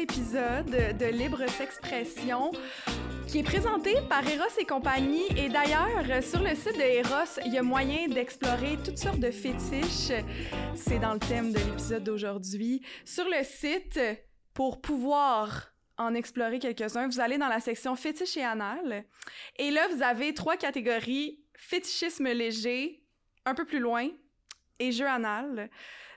épisode de Libre S'expression qui est présenté par Eros et compagnie. Et d'ailleurs, sur le site de Eros, il y a moyen d'explorer toutes sortes de fétiches. C'est dans le thème de l'épisode d'aujourd'hui. Sur le site, pour pouvoir en explorer quelques-uns, vous allez dans la section fétiche et anal. Et là, vous avez trois catégories fétichisme léger, un peu plus loin, et jeu anal.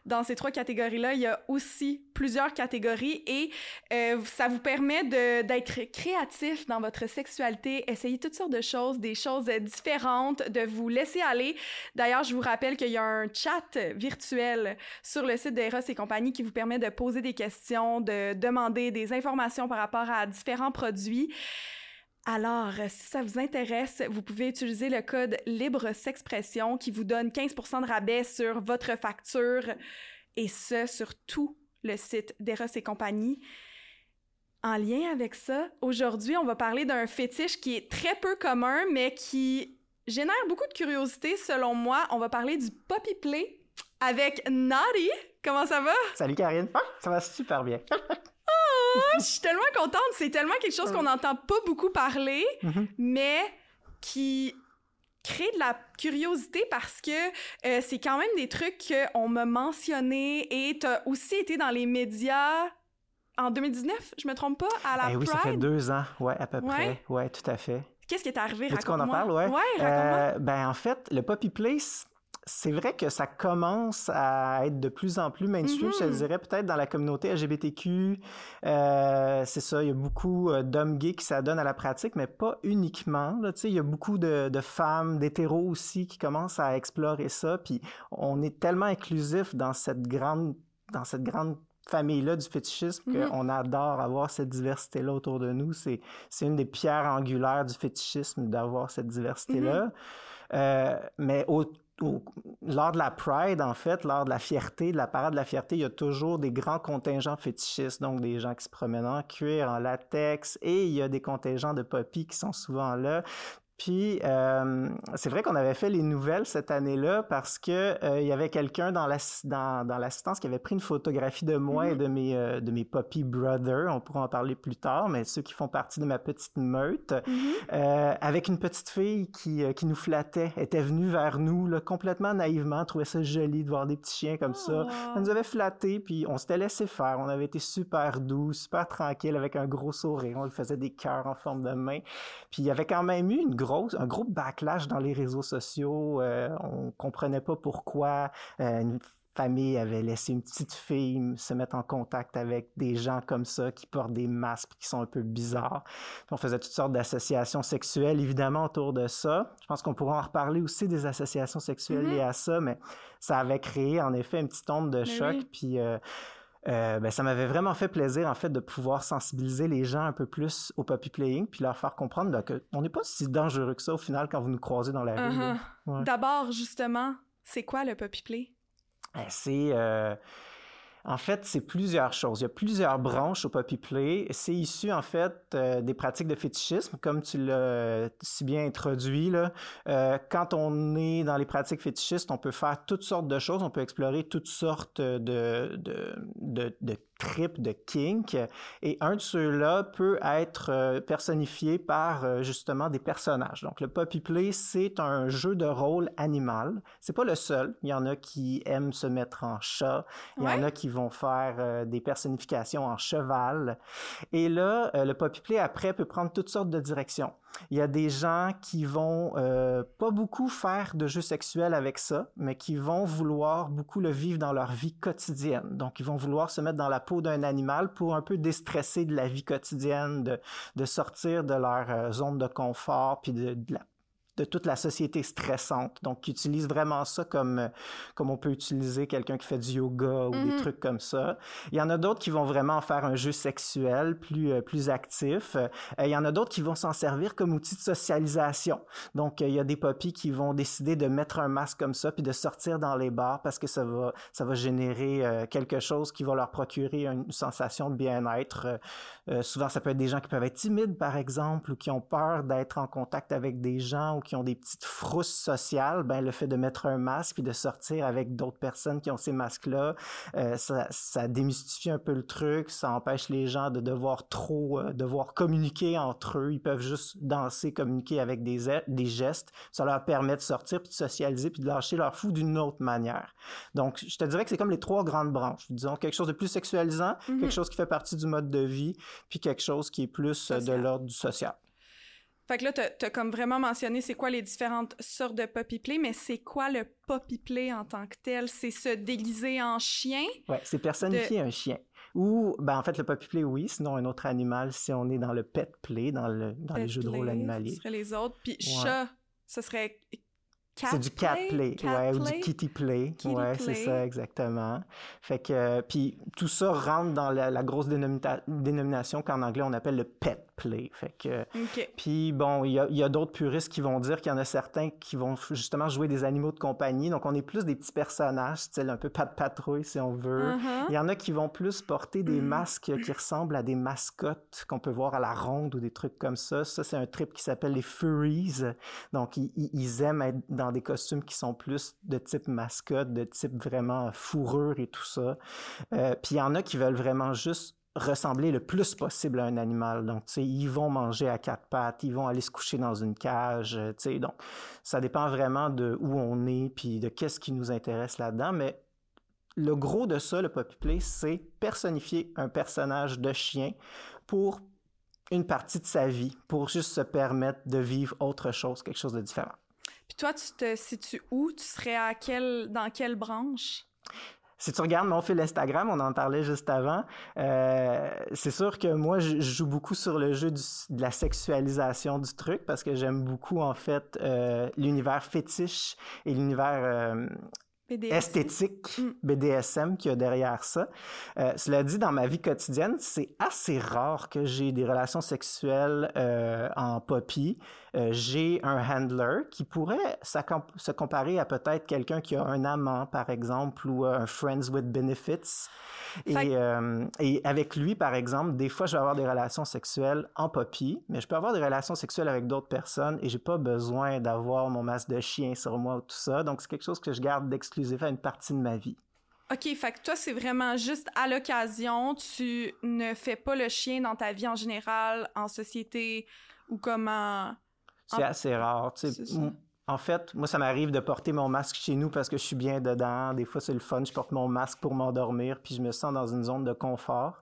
Dans ces trois catégories-là, il y a aussi plusieurs catégories et euh, ça vous permet d'être créatif dans votre sexualité, essayer toutes sortes de choses, des choses différentes, de vous laisser aller. D'ailleurs, je vous rappelle qu'il y a un chat virtuel sur le site d'Eros et compagnie qui vous permet de poser des questions, de demander des informations par rapport à différents produits. Alors, euh, si ça vous intéresse, vous pouvez utiliser le code Libre S'expression qui vous donne 15% de rabais sur votre facture et ce, sur tout le site d'Eros et compagnie. En lien avec ça, aujourd'hui, on va parler d'un fétiche qui est très peu commun, mais qui génère beaucoup de curiosité selon moi. On va parler du Poppy Play avec Naughty. Comment ça va? Salut Karine. Ah, ça va super bien. Je suis tellement contente. C'est tellement quelque chose qu'on n'entend pas beaucoup parler, Mhm. mais qui crée de la curiosité parce que euh, c'est quand même des trucs qu'on m'a mentionné et t'as aussi été dans les médias en 2019, je me trompe pas, à la Eh oui, ça fait deux ans, ouais, à peu Ouais. près. Ouais, tout à fait. Qu'est-ce qui est arrivé? Veux-tu qu'on en Raconte-moi. parle, ouais? Ouais, raconte-moi. Euh, ben, en fait, le Poppy Place, c'est vrai que ça commence à être de plus en plus mainstream, je te Mhm. dirais, peut-être dans la communauté LGBTQ. Euh, c'est ça, il y a beaucoup euh, d'hommes gays qui s'adonnent à la pratique, mais pas uniquement. Là, il y a beaucoup de, de femmes, d'hétéros aussi qui commencent à explorer ça. Puis on est tellement inclusif dans cette grande, dans cette grande famille-là du fétichisme Mhm. qu'on adore avoir cette diversité-là autour de nous. C'est, c'est une des pierres angulaires du fétichisme d'avoir cette diversité-là. Mhm. Euh, mais au, lors de la Pride, en fait, lors de la fierté, de la parade de la fierté, il y a toujours des grands contingents fétichistes, donc des gens qui se promènent en cuir, en latex, et il y a des contingents de poppy qui sont souvent là. Puis euh, c'est vrai qu'on avait fait les nouvelles cette année-là parce que euh, il y avait quelqu'un dans l'ass- dans, dans l'assistance qui avait pris une photographie de moi et Mhm. de mes euh, de mes poppy brothers. On pourra en parler plus tard, mais ceux qui font partie de ma petite meute. Mhm. Euh, avec une petite fille qui, qui nous flattait, était venue vers nous là, complètement naïvement, trouvait ça joli de voir des petits chiens comme ça. Oh. Elle nous avait flatté, puis on s'était laissé faire. On avait été super doux, super tranquille, avec un gros sourire. On lui faisait des cœurs en forme de main. Puis il y avait quand même eu une grosse, un gros backlash dans les réseaux sociaux. Euh, on comprenait pas pourquoi euh, une famille avait laissé une petite fille se mettre en contact avec des gens comme ça qui portent des masques qui sont un peu bizarres. On faisait toutes sortes d'associations sexuelles, évidemment, autour de ça. Je pense qu'on pourra en reparler aussi des associations sexuelles liées à ça, mais ça avait créé, en effet, une petite onde de Mais choc. oui. Puis euh, euh, ben, ça m'avait vraiment fait plaisir, en fait, de pouvoir sensibiliser les gens un peu plus au puppy playing, puis leur faire comprendre ben, que on n'est pas si dangereux que ça, au final, quand vous nous croisez dans la rue. là. Uh-huh. Ouais. D'abord, justement, c'est quoi le Poppy Play? Ben, C'est euh, en fait, c'est plusieurs choses. Il y a plusieurs branches au Poppy Play. C'est issu, en fait, euh, des pratiques de fétichisme, comme tu l'as si bien introduit. Là. Euh, quand on est dans les pratiques fétichistes, on peut faire toutes sortes de choses. On peut explorer toutes sortes de, de, de, de tripes, de kink. Et un de ceux-là peut être euh, personnifié par, euh, justement, des personnages. Donc, le Poppy Play, c'est un jeu de rôle animal. C'est pas le seul. Il y en a qui aiment se mettre en chat. Il y en a qui vont faire euh, des personnifications en cheval. Et là, le Poppy Play, après, peut prendre toutes sortes de directions. Il y a des gens qui vont euh, pas beaucoup faire de jeux sexuels avec ça, mais qui vont vouloir beaucoup le vivre dans leur vie quotidienne. Donc, ils vont vouloir se mettre dans la peau d'un animal pour un peu déstresser de la vie quotidienne, de, de sortir de leur euh, zone de confort, puis de, de de toute la société stressante. Donc, qui utilisent vraiment ça comme, comme on peut utiliser quelqu'un qui fait du yoga ou des Mhm. trucs comme ça. Il y en a d'autres qui vont vraiment en faire un jeu sexuel plus, euh, plus actif. Euh, il y en a d'autres qui vont s'en servir comme outil de socialisation. Donc, euh, il y a des poppies qui vont décider de mettre un masque comme ça puis de sortir dans les bars parce que ça va, ça va générer euh, quelque chose qui va leur procurer une sensation de bien-être. Euh, euh, souvent, ça peut être des gens qui peuvent être timides, par exemple, ou qui ont peur d'être en contact avec des gens qui ont des petites frousses sociales. Ben, le fait de mettre un masque puis de sortir avec d'autres personnes qui ont ces masques-là, euh, ça, ça démystifie un peu le truc. Ça empêche les gens de devoir trop, euh, devoir communiquer entre eux. Ils peuvent juste danser, communiquer avec des, a- des gestes. Ça leur permet de sortir puis de socialiser puis de lâcher leur fou d'une autre manière. Donc, je te dirais que c'est comme les trois grandes branches. Disons quelque chose de plus sexualisant, Mhm. quelque chose qui fait partie du mode de vie, puis quelque chose qui est plus euh, de l'ordre du social. Fait que là, t'as as comme vraiment mentionné c'est quoi les différentes sortes de poppy play, mais c'est quoi le poppy play en tant que tel? C'est se déguiser en chien? Ouais, c'est personnifier un chien. Ou, ben, en fait, le puppy play, oui. Sinon, un autre animal, si on est dans le pet play, dans, le, dans les jeux de rôle play, animaliers. Ce serait les autres. Puis Ouais. chat, ce serait cat C'est du cat play, Cat ouais, ou du kitty play, Kitty ouais, c'est ça exactement. Fait que euh, puis tout ça rentre dans la, la grosse dénomita- dénomination qu'en anglais on appelle le pet play. Fait que puis bon, il y a, d'autres puristes qui vont dire qu'il y en a certains qui vont justement jouer des animaux de compagnie. Donc on est plus des petits personnages, style un peu pas de patrouille si on veut. Uh-huh. Il y en a qui vont plus porter des Mm. masques qui ressemblent à des mascottes qu'on peut voir à la ronde ou des trucs comme ça. Ça, c'est un trip qui s'appelle les furries. Donc, ils aiment être dans des costumes qui sont plus de type mascotte, de type vraiment fourrure et tout ça. Euh, puis il y en a qui veulent vraiment juste ressembler le plus possible à un animal. Donc, tu sais, ils vont manger à quatre pattes, ils vont aller se coucher dans une cage, euh, tu sais. Donc, ça dépend vraiment de où on est puis de qu'est-ce qui nous intéresse là-dedans. Mais le gros de ça, le Poppy Play, c'est personnifier un personnage de chien pour une partie de sa vie, pour juste se permettre de vivre autre chose, quelque chose de différent. Puis toi, tu te situes où? Tu serais à quelle, dans quelle branche? Si tu regardes mon fil Instagram, on en parlait juste avant, euh, c'est sûr que moi, je, je joue beaucoup sur le jeu du- de la sexualisation du truc parce que j'aime beaucoup, en fait, euh, l'univers fétiche et l'univers euh, BDSM? esthétique Mm. BDSM qu'il y a derrière ça. Euh, cela dit, dans ma vie quotidienne, c'est assez rare que j'ai des relations sexuelles euh, en poppy. Euh, j'ai un handler qui pourrait se comparer à peut-être quelqu'un qui a un amant, par exemple, ou euh, un friends with benefits. Et, que- euh, et avec lui, par exemple, des fois, je vais avoir des relations sexuelles en poppy, mais je peux avoir des relations sexuelles avec d'autres personnes et j'ai pas besoin d'avoir mon masque de chien sur moi ou tout ça. Donc, c'est quelque chose que je garde d'exclusif à une partie de ma vie. OK, fait que toi, c'est vraiment juste à l'occasion, tu ne fais pas le chien dans ta vie en général, en société ou comment... C'est assez rare. tu sais. En fait, moi, ça m'arrive de porter mon masque chez nous parce que je suis bien dedans. Des fois, c'est le fun. Je porte mon masque pour m'endormir, puis je me sens dans une zone de confort.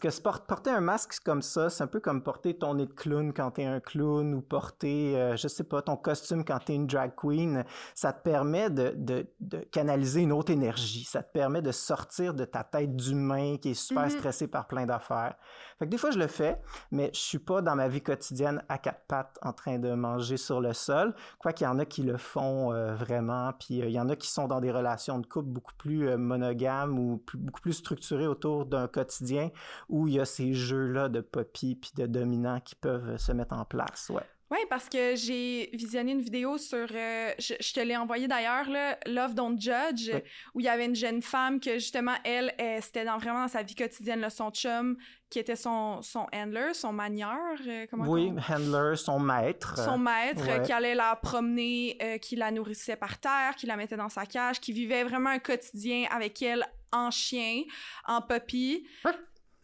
Parce que porter un masque comme ça, c'est un peu comme porter ton nez de clown quand t'es un clown ou porter, euh, je sais pas, ton costume quand t'es une drag queen. Ça te permet de, de, de canaliser une autre énergie. Ça te permet de sortir de ta tête d'humain qui est super Mhm. stressé par plein d'affaires. Fait que des fois, je le fais, mais je suis pas dans ma vie quotidienne à quatre pattes en train de manger sur le sol. Quoi qu'il y en a qui le font euh, vraiment, puis euh, il y en a qui sont dans des relations de couple beaucoup plus euh, monogames ou plus- beaucoup plus structurées autour d'un quotidien où il y a ces jeux-là de poppy puis de dominants qui peuvent euh, se mettre en place. Ouais. Oui, parce que j'ai visionné une vidéo sur... euh, je, je te l'ai envoyé d'ailleurs, là, Love Don't Judge, Oui. où il y avait une jeune femme que, justement, elle, elle, c'était dans, vraiment dans sa vie quotidienne, là, son chum, qui était son, son handler, son manieur, euh, comment Oui, handler, son maître. son maître ouais. qui allait la promener, euh, qui la nourrissait par terre, qui la mettait dans sa cage, qui vivait vraiment un quotidien avec elle en chien, en puppy.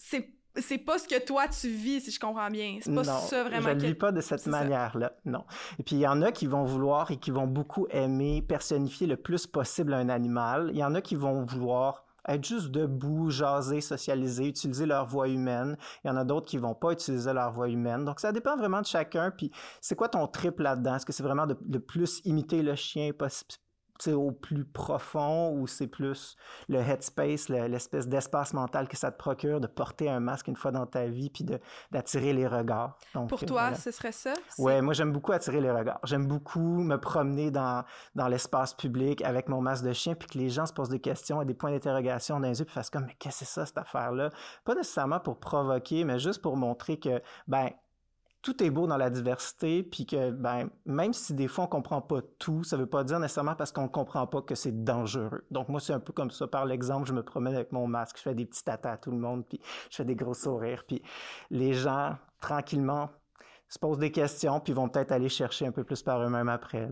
C'est c'est pas ce que toi tu vis si je comprends bien. C'est pas non, ça vraiment je ne que- vis pas de cette manière-là, non. Et puis il y en a qui vont vouloir et qui vont beaucoup aimer personnifier le plus possible un animal. Il y en a qui vont vouloir être juste debout, jaser, socialiser, utiliser leur voix humaine. Il y en a d'autres qui vont pas utiliser leur voix humaine. Donc ça dépend vraiment de chacun. Puis c'est quoi ton trip là-dedans? Est-ce que c'est vraiment de, de plus imiter le chien poss- au plus profond ou c'est plus le headspace, l'espèce d'espace mental que ça te procure de porter un masque une fois dans ta vie puis d'attirer les regards. Pour toi, ce serait ça? Ouais, moi j'aime beaucoup attirer les regards. J'aime beaucoup me promener dans, dans l'espace public avec mon masque de chien puis que les gens se posent des questions et des points d'interrogation dans les yeux puis fassent comme mais qu'est-ce que c'est ça cette affaire-là? Pas nécessairement pour provoquer, mais juste pour montrer que ben tout est beau dans la diversité, puis que ben, même si des fois on comprend pas tout, ça veut pas dire nécessairement parce qu'on comprend pas que c'est dangereux. Donc moi c'est un peu comme ça. Par l'exemple, je me promène avec mon masque, je fais des petits tatas à tout le monde, puis je fais des gros sourires, puis les gens tranquillement se posent des questions, puis vont peut-être aller chercher un peu plus par eux-mêmes après.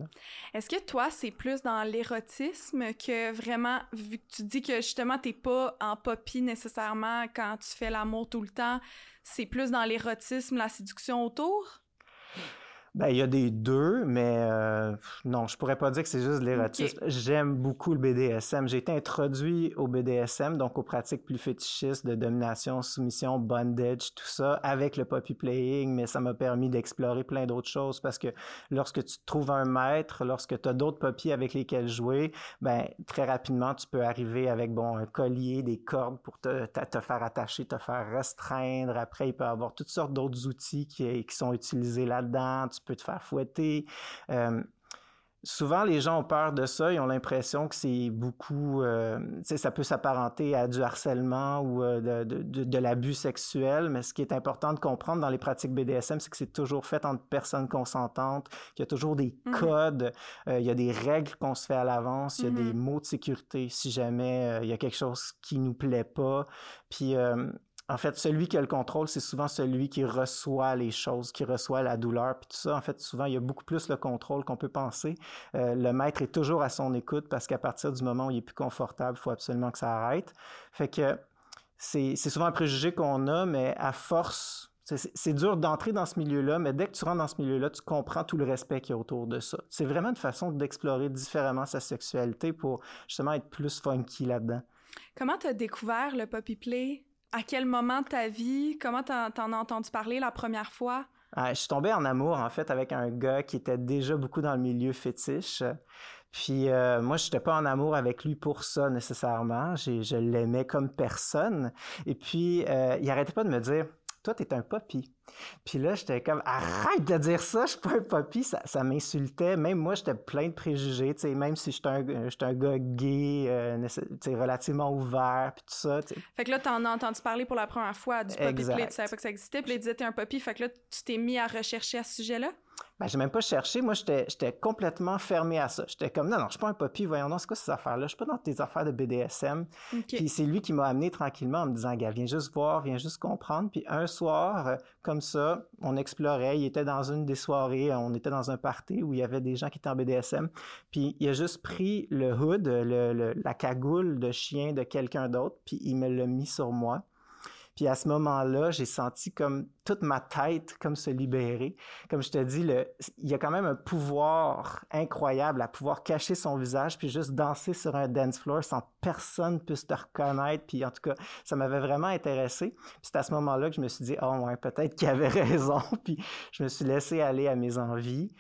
Est-ce que toi, c'est plus dans l'érotisme que vraiment, vu que tu dis que justement, t'es pas en poppy nécessairement quand tu fais l'amour tout le temps, c'est plus dans l'érotisme, la séduction autour? Ben, il y a des deux, mais euh, non, je pourrais pas dire que c'est juste de l'érotisme. J'aime beaucoup le BDSM. J'ai été introduit au BDSM, donc aux pratiques plus fétichistes de domination, soumission, bondage, tout ça, avec le puppy playing, mais ça m'a permis d'explorer plein d'autres choses parce que lorsque tu trouves un maître, lorsque tu as d'autres puppies avec lesquels jouer, ben très rapidement, tu peux arriver avec bon un collier, des cordes pour te, te, faire attacher, te faire restreindre. Après, il peut y avoir toutes sortes d'autres outils qui, qui sont utilisés là-dedans tu peux te faire fouetter. Euh, souvent, les gens ont peur de ça. Ils ont l'impression que c'est beaucoup, euh, ça peut s'apparenter à du harcèlement ou euh, de, l'abus sexuel. Mais ce qui est important de comprendre dans les pratiques BDSM, c'est que c'est toujours fait entre personnes consentantes, qu'il y a toujours des mmh codes, il y a des règles qu'on se fait à l'avance, il y a des mmh mots de sécurité si jamais il y a quelque chose qui nous plaît pas. Puis en fait, celui qui a le contrôle, c'est souvent celui qui reçoit les choses, qui reçoit la douleur, puis tout ça. En fait, souvent, il y a beaucoup plus le contrôle qu'on peut penser. Euh, le maître est toujours à son écoute parce qu'à partir du moment où il est plus confortable, il faut absolument que ça arrête. Fait que c'est souvent un préjugé qu'on a, mais à force, c'est dur d'entrer dans ce milieu-là, mais dès que tu rentres dans ce milieu-là, tu comprends tout le respect qu'il y a autour de ça. C'est vraiment une façon d'explorer différemment sa sexualité pour justement être plus funky là-dedans. Comment tu as découvert le puppy play? À quel moment de ta vie? Comment t'en, as entendu parler la première fois? Ah, je suis tombé en amour, en fait, avec un gars qui était déjà beaucoup dans le milieu fétiche. Puis euh, moi, je n'étais pas en amour avec lui pour ça nécessairement. je l'aimais comme personne. Et puis, euh, il arrêtait pas de me dire toi, t'es un poppy. Puis là, j'étais comme, arrête de dire ça, je suis pas un poppy. Ça, ça m'insultait. Même moi, j'étais plein de préjugés, tu sais, même si j'étais un, un gars gay, euh, relativement ouvert, puis tout ça, tu Fait que là, t'en as entendu parler pour la première fois du poppy? Play, tu savais pas que ça existait, puis là, il disait t'es un poppy, fait que là, tu t'es mis à rechercher à ce sujet-là? Ben, j'ai même pas cherché. Moi, j'étais complètement fermé à ça. J'étais comme, non, non, je suis pas un poppy, voyons non, c'est quoi ces affaires-là? Je suis pas dans tes affaires de BDSM. Puis c'est lui qui m'a amené tranquillement en me disant, gars, viens juste voir, viens juste comprendre. Puis un soir, euh, comme ça, on explorait. Il était dans une des soirées, on était dans un party où il y avait des gens qui étaient en BDSM. Puis il a juste pris le hood, le, la cagoule de chien de quelqu'un d'autre, puis il me l'a mis sur moi. Puis à ce moment-là, j'ai senti comme toute ma tête comme se libérer. Comme je te dis, il y a quand même un pouvoir incroyable à pouvoir cacher son visage puis juste danser sur un dance floor sans personne puisse te reconnaître. Puis en tout cas, ça m'avait vraiment intéressé. Puis c'est à ce moment-là que je me suis dit, oh ouais, peut-être qu'il avait raison. puis je me suis laissé aller à mes envies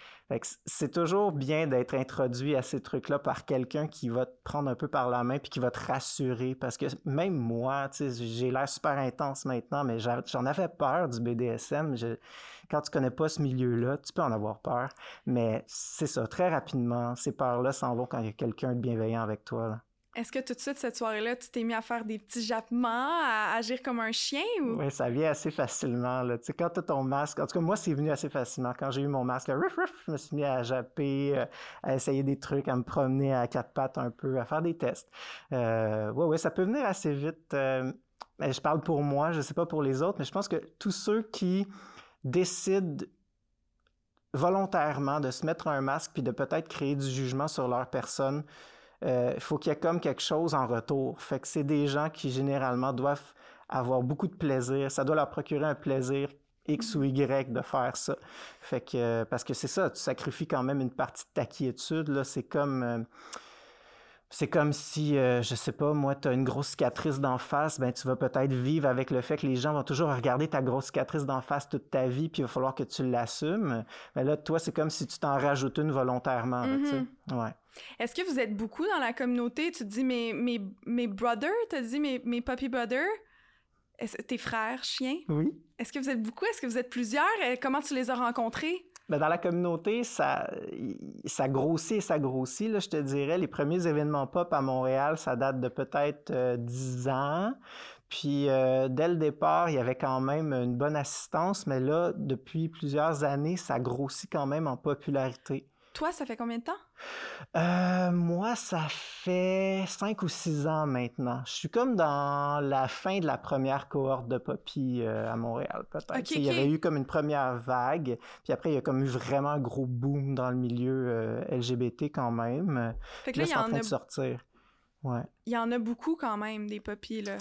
c'est toujours bien d'être introduit à ces trucs-là par quelqu'un qui va te prendre un peu par la main puis qui va te rassurer parce que même moi, j'ai l'air super intense maintenant, mais j'en avais peur du BDSM. quand tu connais pas ce milieu-là, tu peux en avoir peur, mais c'est ça, très rapidement, ces peurs-là s'en vont quand il y a quelqu'un de bienveillant avec toi. Est-ce que tout de suite, cette soirée-là, tu t'es mis à faire des petits jappements, à agir comme un chien? Ou... Oui, ça vient assez facilement. Tu sais, quand tu as ton masque, en tout cas, moi, c'est venu assez facilement. Quand j'ai eu mon masque, je me suis mis à japper, euh, à essayer des trucs, à me promener à quatre pattes un peu, à faire des tests. Euh, oui, ouais, ça peut venir assez vite. Euh, je parle pour moi, je ne sais pas pour les autres, mais je pense que tous ceux qui décident volontairement de se mettre un masque puis de peut-être créer du jugement sur leur personne, euh, faut qu'il y ait comme quelque chose en retour. Fait que c'est des gens qui généralement doivent avoir beaucoup de plaisir. Ça doit leur procurer un plaisir X ou Y de faire ça. Fait que parce que c'est ça, tu sacrifies quand même une partie de ta quiétude. C'est comme euh, C'est comme si, euh, je sais pas, moi, tu as une grosse cicatrice d'en face, ben tu vas peut-être vivre avec le fait que les gens vont toujours regarder ta grosse cicatrice d'en face toute ta vie, puis il va falloir que tu l'assumes. Mais là, toi, c'est comme si tu t'en rajoutes une volontairement. Mhm. ouais. Est-ce que vous êtes beaucoup dans la communauté? Tu te dis mes, mes, mes brothers, tu as dit mes, mes puppy brothers? Tes frères chiens? Oui. Est-ce que vous êtes beaucoup? Est-ce que vous êtes plusieurs? Comment tu les as rencontrés? Ben dans la communauté, ça, ça grossit et ça grossit. Là, je te dirais, les premiers événements pop à Montréal, ça date de peut-être euh, 10 ans. Puis euh, dès le départ, il y avait quand même une bonne assistance, mais là, depuis plusieurs années, ça grossit quand même en popularité. Toi, ça fait combien de temps? Euh, moi, ça fait cinq ou six ans maintenant. Je suis comme dans la fin de la première cohorte de Poppy euh, à Montréal, peut-être. Il y avait eu comme une première vague, puis après, il y a comme eu vraiment un gros boom dans le milieu euh, LGBT quand même. Fait que là, il y en, en train de sortir. Ouais. Il y en a beaucoup quand même, des Poppy, là.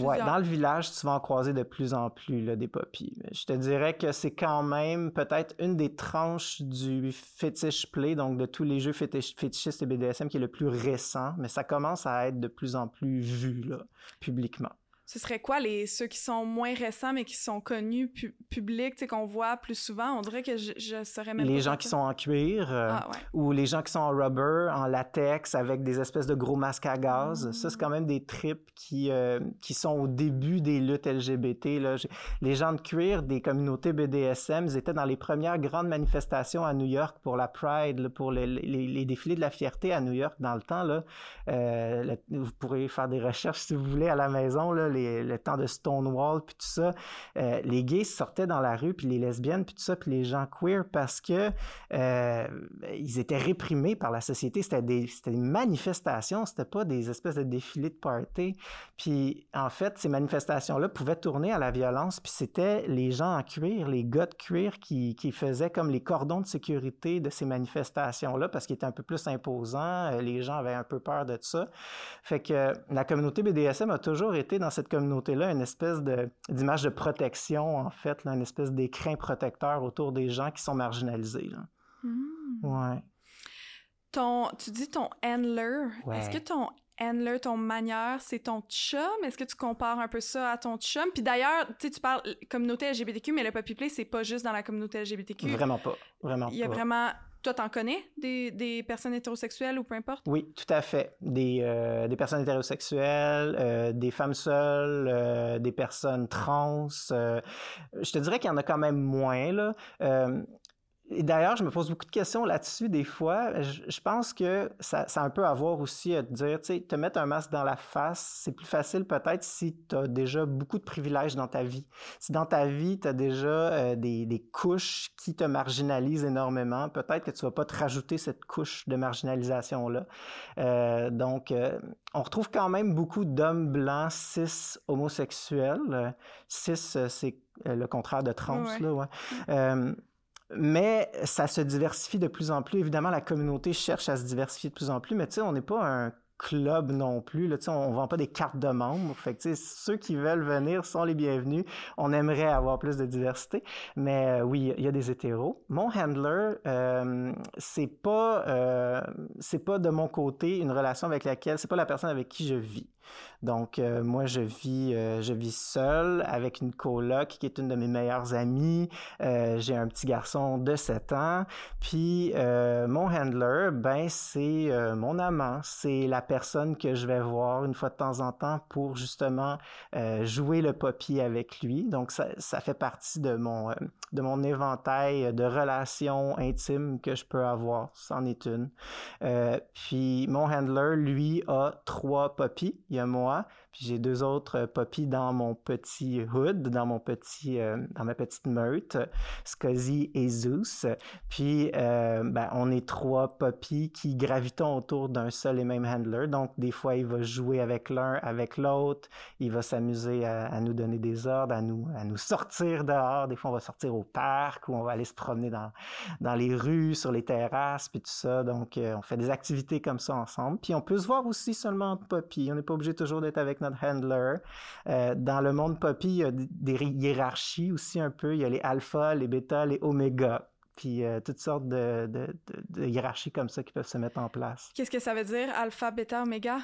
Ouais, dans le village, tu vas en croiser de plus en plus là, des poppies. Je te dirais que c'est quand même peut-être une des tranches du fetish play, donc de tous les jeux fétichistes et BDSM qui est le plus récent, mais ça commence à être de plus en plus vu là, publiquement ce serait quoi les ceux qui sont moins récents mais qui sont connus pu publics, tu sais qu'on voit plus souvent, on dirait que je, je saurais même Les gens qui sont en cuir euh, ah, ou les gens qui sont en rubber, en latex avec des espèces de gros masques à gaz, ça c'est quand même des trips qui euh, qui sont au début des luttes LGBT là. Les gens de cuir des communautés BDSM, ils étaient dans les premières grandes manifestations à New York pour la Pride, pour les, les, les, défilés de la fierté à New York dans le temps là. Euh, vous pourrez faire des recherches si vous voulez à la maison là le temps de Stonewall, puis tout ça, euh, les gays sortaient dans la rue, puis les lesbiennes, puis tout ça, puis les gens queer, parce que euh, ils étaient réprimés par la société. C'était des, des manifestations, c'était pas des espèces de défilés de party. Puis en fait, ces manifestations-là pouvaient tourner à la violence, puis c'était les gens en cuir, les gars de cuir qui, qui faisaient comme les cordons de sécurité de ces manifestations-là, parce qu'ils étaient un peu plus imposants, euh, les gens avaient un peu peur de ça. Fait que la communauté BDSM a toujours été dans cette communauté-là une espèce d'image de, protection, en fait, là, une espèce d'écrin protecteur autour des gens qui sont marginalisés. Là. Hmm. Ouais. Ton, tu dis ton handler. Est-ce que ton handler, ton manière, c'est ton chum? Est-ce que tu compares un peu ça à ton chum? Puis d'ailleurs, tu tu parles communauté LGBTQ, mais le Puppy Play, c'est pas juste dans la communauté LGBTQ. Vraiment pas. Vraiment Il y a vraiment toi, t'en connais des, des, personnes hétérosexuelles ou peu importe? Oui, tout à fait. Des, euh, des personnes hétérosexuelles, euh, des femmes seules, euh, des personnes trans. je te dirais qu'il y en a quand même moins. Là. Et d'ailleurs, je me pose beaucoup de questions là-dessus des fois. Je, pense que ça, ça, a un peu à voir aussi à te dire, tu sais, te mettre un masque dans la face, c'est plus facile peut-être si tu as déjà beaucoup de privilèges dans ta vie. Si dans ta vie, tu as déjà euh, des, des, couches qui te marginalisent énormément, peut-être que tu vas pas te rajouter cette couche de marginalisation-là. Euh, donc, euh, on retrouve quand même beaucoup d'hommes blancs cis homosexuels. Cis, c'est le contraire de trans, là, ouais. Mais ça se diversifie de plus en plus. Évidemment, la communauté cherche à se diversifier de plus en plus, mais tu sais, on n'est pas un club non plus. Là, on, ne vend pas des cartes de membres. Fait que, ceux qui veulent venir sont les bienvenus. On aimerait avoir plus de diversité. Mais euh, oui, il y a des hétéros. Mon handler, euh, c'est pas euh, c'est pas de mon côté une relation avec laquelle c'est pas la personne avec qui je vis. Donc, euh, moi, je vis, euh, je vis seul avec une coloc qui est une de mes meilleures amies. Euh, j'ai un petit garçon de 7 ans. Puis, mon handler, ben, c'est mon amant. C'est la personne que je vais voir une fois de temps en temps pour justement jouer le poppy avec lui. Donc, ça, ça fait partie de mon, de mon éventail de relations intimes que je peux avoir. C'en est une. puis, mon handler, lui, a trois poppies moi, puis j'ai deux autres euh, dans mon petit hood, dans mon petit, euh, dans ma petite meute, Scuzzy et Zeus. Puis euh, ben, on est trois puppies qui gravitons autour d'un seul et même handler. Donc des fois il va jouer avec l'un, avec l'autre. Il va s'amuser à, nous donner des ordres, à nous, à nous sortir dehors. Des fois on va sortir au parc ou on va aller se promener dans, dans les rues, sur les terrasses, puis tout ça. Donc on fait des activités comme ça ensemble. Puis on peut se voir aussi seulement entre puppies. On n'est pas obligé toujours d'être avec notre handler. Euh, dans le monde Poppy, il y a des hiérarchies aussi un peu. Il y a les alpha, les bêta, les oméga. Puis euh, toutes sortes de, de, de, hiérarchies comme ça qui peuvent se mettre en place. Qu'est-ce que ça veut dire, alpha, bêta, oméga?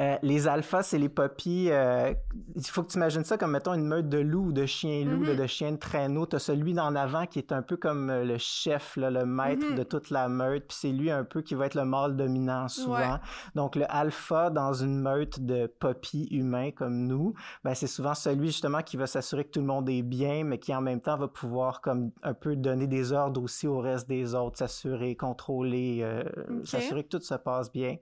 Euh, les alphas, c'est les puppies. Euh, il faut que tu imagines ça comme, mettons, une meute de loups ou de chiens-loups, mm-hmm. de chiens de traîneau. Tu as celui d'en avant qui est un peu comme le chef, là, le maître mm-hmm. de toute la meute, puis c'est lui un peu qui va être le mâle dominant souvent. Donc, le alpha dans une meute de puppies humains comme nous, ben, c'est souvent celui justement qui va s'assurer que tout le monde est bien, mais qui en même temps va pouvoir comme un peu donner des ordres aussi au reste des autres, s'assurer, contrôler, euh, s'assurer que tout se passe bien.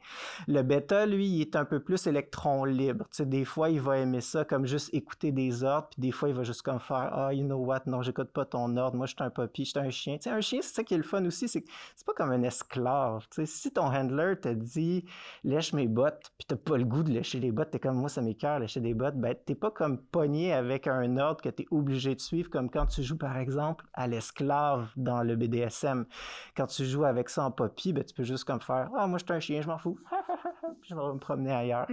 Le bêta, lui, il est un peu plus électron libre. Tu sais, des fois, il va aimer ça comme juste écouter des ordres, puis des fois, il va juste comme faire ah, you know what, non, j'écoute pas ton ordre, moi, je suis un puppy, je suis un chien. Tu sais, un chien, c'est ça qui est le fun aussi, c'est c'est pas comme un esclave. Tu sais, si ton handler te dit lèche mes bottes, puis t'as pas le goût de lécher les bottes, t'es comme moi, ça m'écœure lécher des bottes, ben t'es pas comme pogné avec un ordre que t'es obligé de suivre, comme quand tu joues par exemple à l'esclave dans le BDSM. Quand tu joues avec ça en poppy, ben, tu peux juste comme faire Ah, moi, je suis un chien, je m'en fous. je vais me promener ailleurs.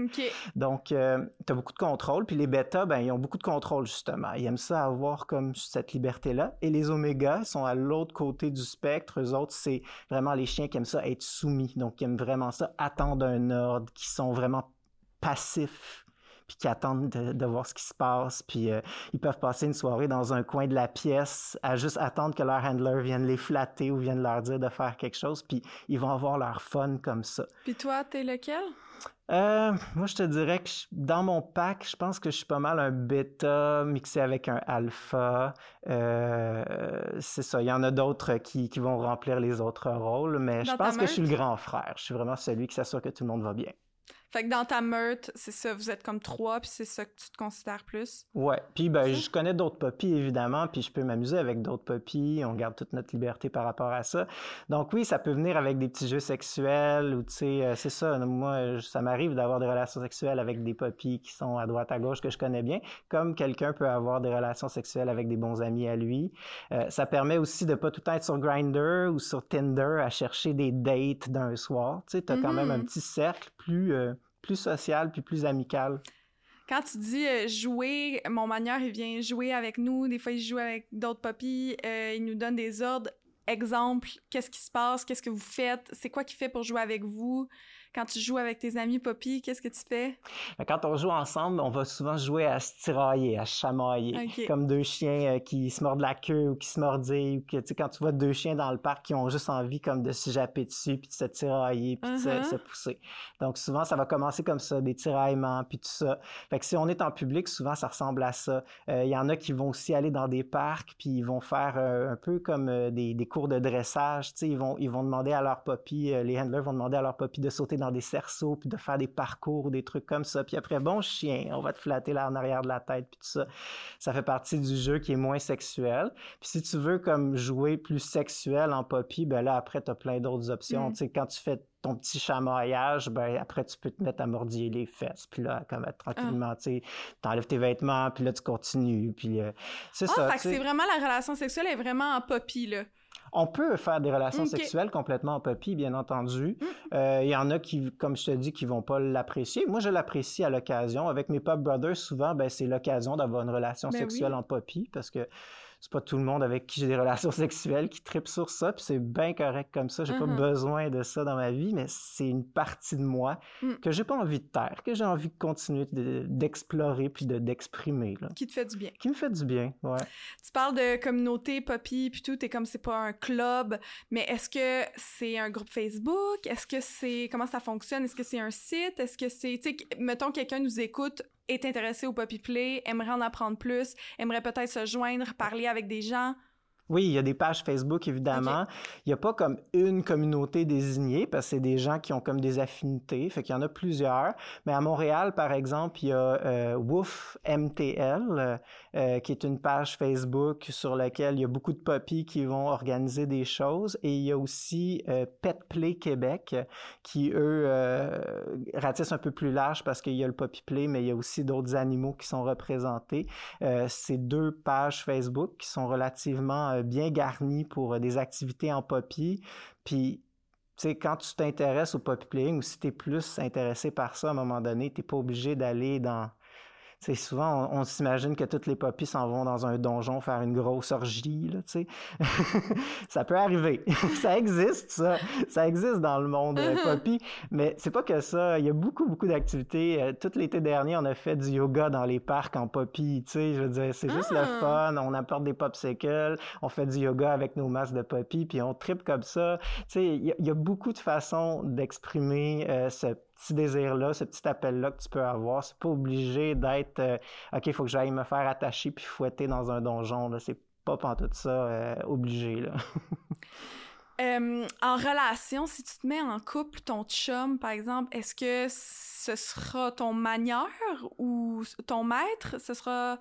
Donc, euh, tu as beaucoup de contrôle. Puis les bêtas, ben, ils ont beaucoup de contrôle, justement. Ils aiment ça avoir comme cette liberté-là. Et les omégas sont à l'autre côté du spectre. Eux autres, c'est vraiment les chiens qui aiment ça être soumis. Donc, ils aiment vraiment ça, attendre un ordre, qui sont vraiment passifs puis qui attendent de, voir ce qui se passe, puis euh, ils peuvent passer une soirée dans un coin de la pièce à juste attendre que leur handler vienne les flatter ou vienne leur dire de faire quelque chose, puis ils vont avoir leur fun comme ça. Puis toi, t'es lequel? Euh, moi, je te dirais que dans mon pack, je pense que je suis pas mal un bêta mixé avec un alpha. Euh, c'est ça. Il y en a d'autres qui, qui, vont remplir les autres rôles, mais je pense que je suis le grand frère. Je suis vraiment celui qui s'assure que tout le monde va bien. Fait que dans ta meute, c'est ça, vous êtes comme trois, puis c'est ça que tu te considères plus? Ouais. Puis ben, je connais d'autres puppies, évidemment, puis je peux m'amuser avec d'autres puppies. On garde toute notre liberté par rapport à ça. Donc oui, ça peut venir avec des petits jeux sexuels ou, tu sais, euh, c'est ça. Moi, ça m'arrive d'avoir des relations sexuelles avec des puppies qui sont à droite, à gauche, que je connais bien, comme quelqu'un peut avoir des relations sexuelles avec des bons amis à lui. Euh, ça permet aussi de pas tout le temps être sur Grindr ou sur Tinder à chercher des dates d'un soir. Tu sais, t'as quand même un mm-hmm. petit cercle plus... Euh, plus social puis plus amical. Quand tu dis euh, jouer, mon manière, il vient jouer avec nous. Des fois, il joue avec d'autres papis. Euh, il nous donne des ordres. Exemple, qu'est-ce qui se passe? Qu'est-ce que vous faites? C'est quoi qu'il fait pour jouer avec vous? Quand tu joues avec tes amis Poppy, qu'est-ce que tu fais? Ben, quand on joue ensemble, on va souvent jouer à se tirailler, à se chamailler. Comme deux chiens euh, qui se mordent la queue ou qui se mordillent. Ou que, quand tu vois deux chiens dans le parc qui ont juste envie comme de se japper dessus, puis de se tirailler, puis de se, uh-huh. pousser. Donc souvent, ça va commencer comme ça, des tiraillements, puis tout ça. Fait que si on est en public, souvent, ça ressemble à ça. Il euh, y en a qui vont aussi aller dans des parcs, puis ils vont faire euh, un peu comme des, des, cours de dressage. Ils vont, ils vont demander à leur puppy, les handlers vont demander à leur puppy de sauter dans des cerceaux, puis de faire des parcours, des trucs comme ça. Puis après, bon chien, on va te flatter là en arrière de la tête, puis tout ça. Ça fait partie du jeu qui est moins sexuel. Puis si tu veux comme jouer plus sexuel en poppy, ben là, après, tu as plein d'autres options. Mm. Tu sais, quand tu fais ton petit chamaillage, ben après tu peux te mettre à mordiller les fesses, puis là comme tranquillement, ah. tu t'enlèves tes vêtements, puis là tu continues, puis euh, c'est ah, ça. Fait que c'est vraiment la relation sexuelle est vraiment en poppy là. On peut faire des relations sexuelles complètement en puppy, bien entendu. Mm. Euh, il y en a qui, comme je te dis, qui vont pas l'apprécier. Moi, je l'apprécie à l'occasion. Avec mes pup brothers, souvent, ben, c'est l'occasion d'avoir une relation ben sexuelle en puppy parce que c'est pas tout le monde avec qui j'ai des relations sexuelles qui tripe sur ça, puis c'est bien correct comme ça. J'ai pas mm-hmm. besoin de ça dans ma vie, mais c'est une partie de moi mm. que j'ai pas envie de taire, que j'ai envie de continuer d'explorer puis d'exprimer. qui te fait du bien. Qui me fait du bien, ouais. Tu parles de communauté, poppy, puis tout, t'es comme c'est pas un club, mais est-ce que c'est un groupe Facebook? Est-ce que c'est... Comment ça fonctionne? Est-ce que c'est un site? Est-ce que c'est... Tu sais, mettons quelqu'un nous écoute est intéressé au Poppy Play, aimerait en apprendre plus, aimerait peut-être se joindre, parler avec des gens, oui, il y a des pages Facebook, évidemment. Il n'y a pas comme une communauté désignée, parce que c'est des gens qui ont comme des affinités, fait qu'il y en a plusieurs. Mais à Montréal, par exemple, il y a euh, Woof MTL, euh, qui est une page Facebook sur laquelle il y a beaucoup de puppies qui vont organiser des choses. Et il y a aussi euh, Pet Play Québec, qui, eux, euh, ratissent un peu plus large parce qu'il y a le Puppy Play, mais il y a aussi d'autres animaux qui sont représentés. Euh, c'est deux pages Facebook qui sont relativement euh, bien garni pour euh, des activités en poppy. Puis, tu sais, quand tu t'intéresses au poppy playing ou si tu es plus intéressé par ça à un moment donné, tu pas obligé d'aller dans sais, souvent, on, s'imagine que toutes les poppies s'en vont dans un donjon faire une grosse orgie, là, tu sais. ça peut arriver. ça existe, ça. Ça existe dans le monde euh, poppy. Mais c'est pas que ça. Il y a beaucoup, beaucoup d'activités. Euh, tout l'été dernier, on a fait du yoga dans les parcs en poppy, tu sais. Je veux dire, c'est juste le ah! fun. On apporte des popsicles, on fait du yoga avec nos masques de poppy, puis on tripe comme ça. Tu sais, il y, a beaucoup de façons d'exprimer euh, ce petit désir-là, ce petit appel-là que tu peux avoir. C'est pas obligé d'être euh, OK, il faut que j'aille me faire attacher puis fouetter dans un donjon. Là. C'est pas tout ça euh, obligé. Là. en relation, si tu te mets en couple, ton chum, par exemple, est-ce que ce sera ton manieur ou ton maître? Ce sera.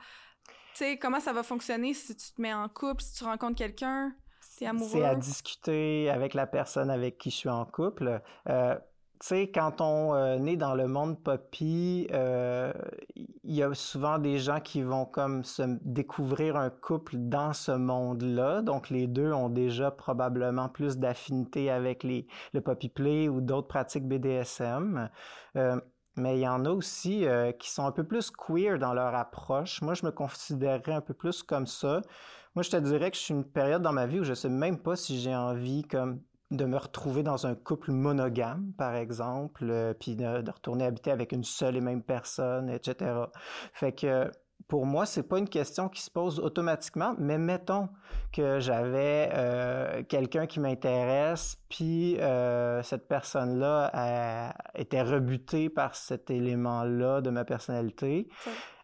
Tu sais, comment ça va fonctionner si tu te mets en couple, si tu rencontres quelqu'un? C'est à discuter avec la personne avec qui je suis en couple. Euh, tu sais, quand on euh, est dans le monde poppy, euh, il y a souvent des gens qui vont comme se découvrir un couple dans ce monde-là. Donc, les deux ont déjà probablement plus d'affinité avec les, le poppy play ou d'autres pratiques BDSM. Euh, mais il y en a aussi qui sont un peu plus queer dans leur approche. Moi, je me considérerais un peu plus comme ça. Moi, je te dirais que je suis une période dans ma vie où je sais même pas si j'ai envie comme de me retrouver dans un couple monogame, par exemple, euh, puis de, retourner habiter avec une seule et même personne, etc. Fait que pour moi, c'est pas une question qui se pose automatiquement, mais mettons que j'avais euh, quelqu'un qui m'intéresse, puis euh, cette personne-là était rebutée par cet élément-là de ma personnalité.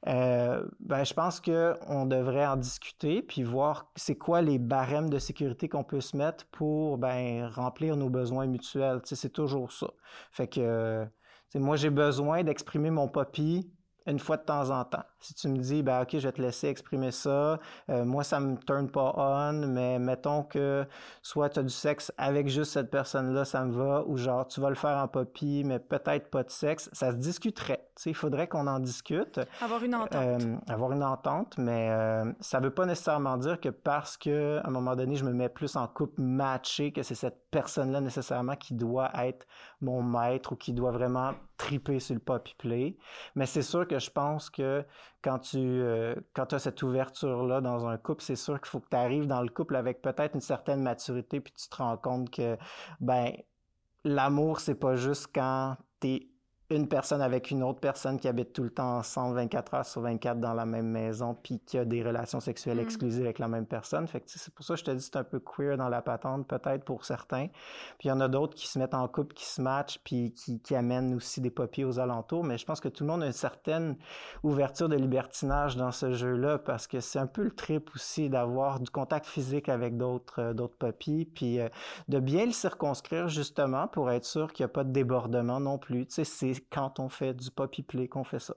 Euh, ben, je pense qu'on devrait en discuter puis voir c'est quoi les barèmes de sécurité qu'on peut se mettre pour ben, remplir nos besoins mutuels. c'est toujours ça. Fait que moi, j'ai besoin d'exprimer mon poppy une fois de temps en temps. Si tu me dis, ben, OK, je vais te laisser exprimer ça, euh, moi, ça me turn pas on, mais mettons que soit tu as du sexe avec juste cette personne-là, ça me va, ou genre, tu vas le faire en poppy, mais peut-être pas de sexe, ça se discuterait. Tu sais, il faudrait qu'on en discute. Avoir une entente. Euh, avoir une entente, mais euh, ça veut pas nécessairement dire que parce que, à un moment donné, je me mets plus en couple matché, que c'est cette personne-là nécessairement qui doit être mon maître ou qui doit vraiment triper sur le poppy play. Mais c'est sûr que je pense que quand tu euh, as cette ouverture-là dans un couple, c'est sûr qu'il faut que tu arrives dans le couple avec peut-être une certaine maturité, puis tu te rends compte que ben l'amour, c'est pas juste quand tu es une personne avec une autre personne qui habite tout le temps ensemble 24 heures sur 24 dans la même maison puis qui a des relations sexuelles mm. exclusives avec la même personne. Fait que c'est pour ça que je te dis c'est un peu queer dans la patente peut-être pour certains. Puis il y en a d'autres qui se mettent en couple, qui se matchent puis qui, qui amènent aussi des papiers aux alentours. Mais je pense que tout le monde a une certaine ouverture de libertinage dans ce jeu-là parce que c'est un peu le trip aussi d'avoir du contact physique avec d'autres euh, d'autres papiers puis euh, de bien le circonscrire justement pour être sûr qu'il n'y a pas de débordement non plus. Tu sais, c'est quand on fait du poppy play qu'on fait ça.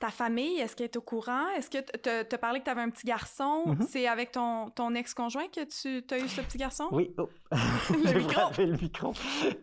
Ta famille, est-ce qu'elle est au courant? Est-ce que tu as parlé que tu avais un petit garçon? Mm-hmm. C'est avec ton, ton ex-conjoint que tu as eu ce petit garçon? Oui. Oh. le micro.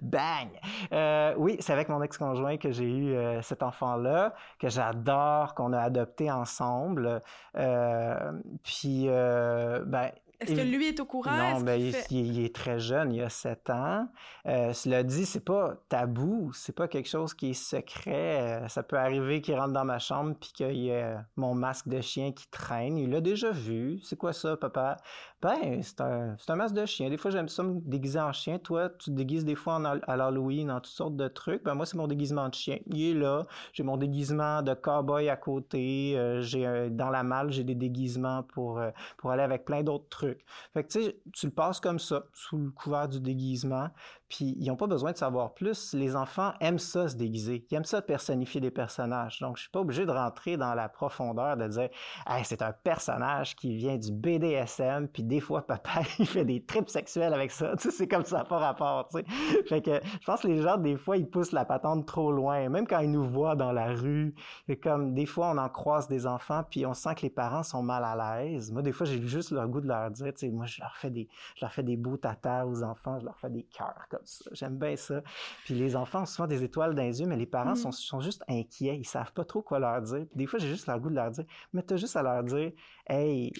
Bang! Euh, oui, c'est avec mon ex-conjoint que j'ai eu euh, cet enfant-là, que j'adore, qu'on a adopté ensemble. Euh, puis, ben, est-ce que lui est au courant? Non, mais il, est très jeune, il a 7 ans. Euh, cela dit, c'est pas tabou, c'est pas quelque chose qui est secret. Euh, ça peut arriver qu'il rentre dans ma chambre puis qu'il y ait mon masque de chien qui traîne. Il l'a déjà vu. C'est quoi ça, papa? Ben, c'est un, un, masque de chien. Des fois, j'aime ça me déguiser en chien. Toi, tu te déguises des fois en, à l'Halloween, en toutes sortes de trucs. Ben, moi, c'est mon déguisement de chien. Il est là. J'ai mon déguisement de cowboy à côté. Euh, j'ai dans la malle, j'ai des déguisements pour, pour aller avec plein d'autres trucs. Fait que tu sais, tu le passes comme ça, sous le couvert du déguisement, puis ils n'ont pas besoin de savoir plus. Les enfants aiment ça se déguiser, ils aiment ça personnifier des personnages. Donc je suis pas obligé de rentrer dans la profondeur de dire c'est un personnage qui vient du BDSM, puis des fois papa il fait des trips sexuels avec ça. Tu sais, c'est comme ça, pas rapport. Tu sais. Fait je pense que les gens des fois ils poussent la patente trop loin, même quand ils nous voient dans la rue. Comme des fois on en croise des enfants, puis on sent que les parents sont mal à l'aise. Moi des fois j'ai juste le goût de leur dire moi, je leur fais des, je leur fais des beaux tatas aux enfants, je leur fais des cœurs comme ça. J'aime bien ça. Puis les enfants ont souvent des étoiles dans les yeux, mais les parents mm. sont, sont juste inquiets. Ils savent pas trop quoi leur dire. des fois, j'ai juste le goût de leur dire, mais tu as juste à leur dire, hey,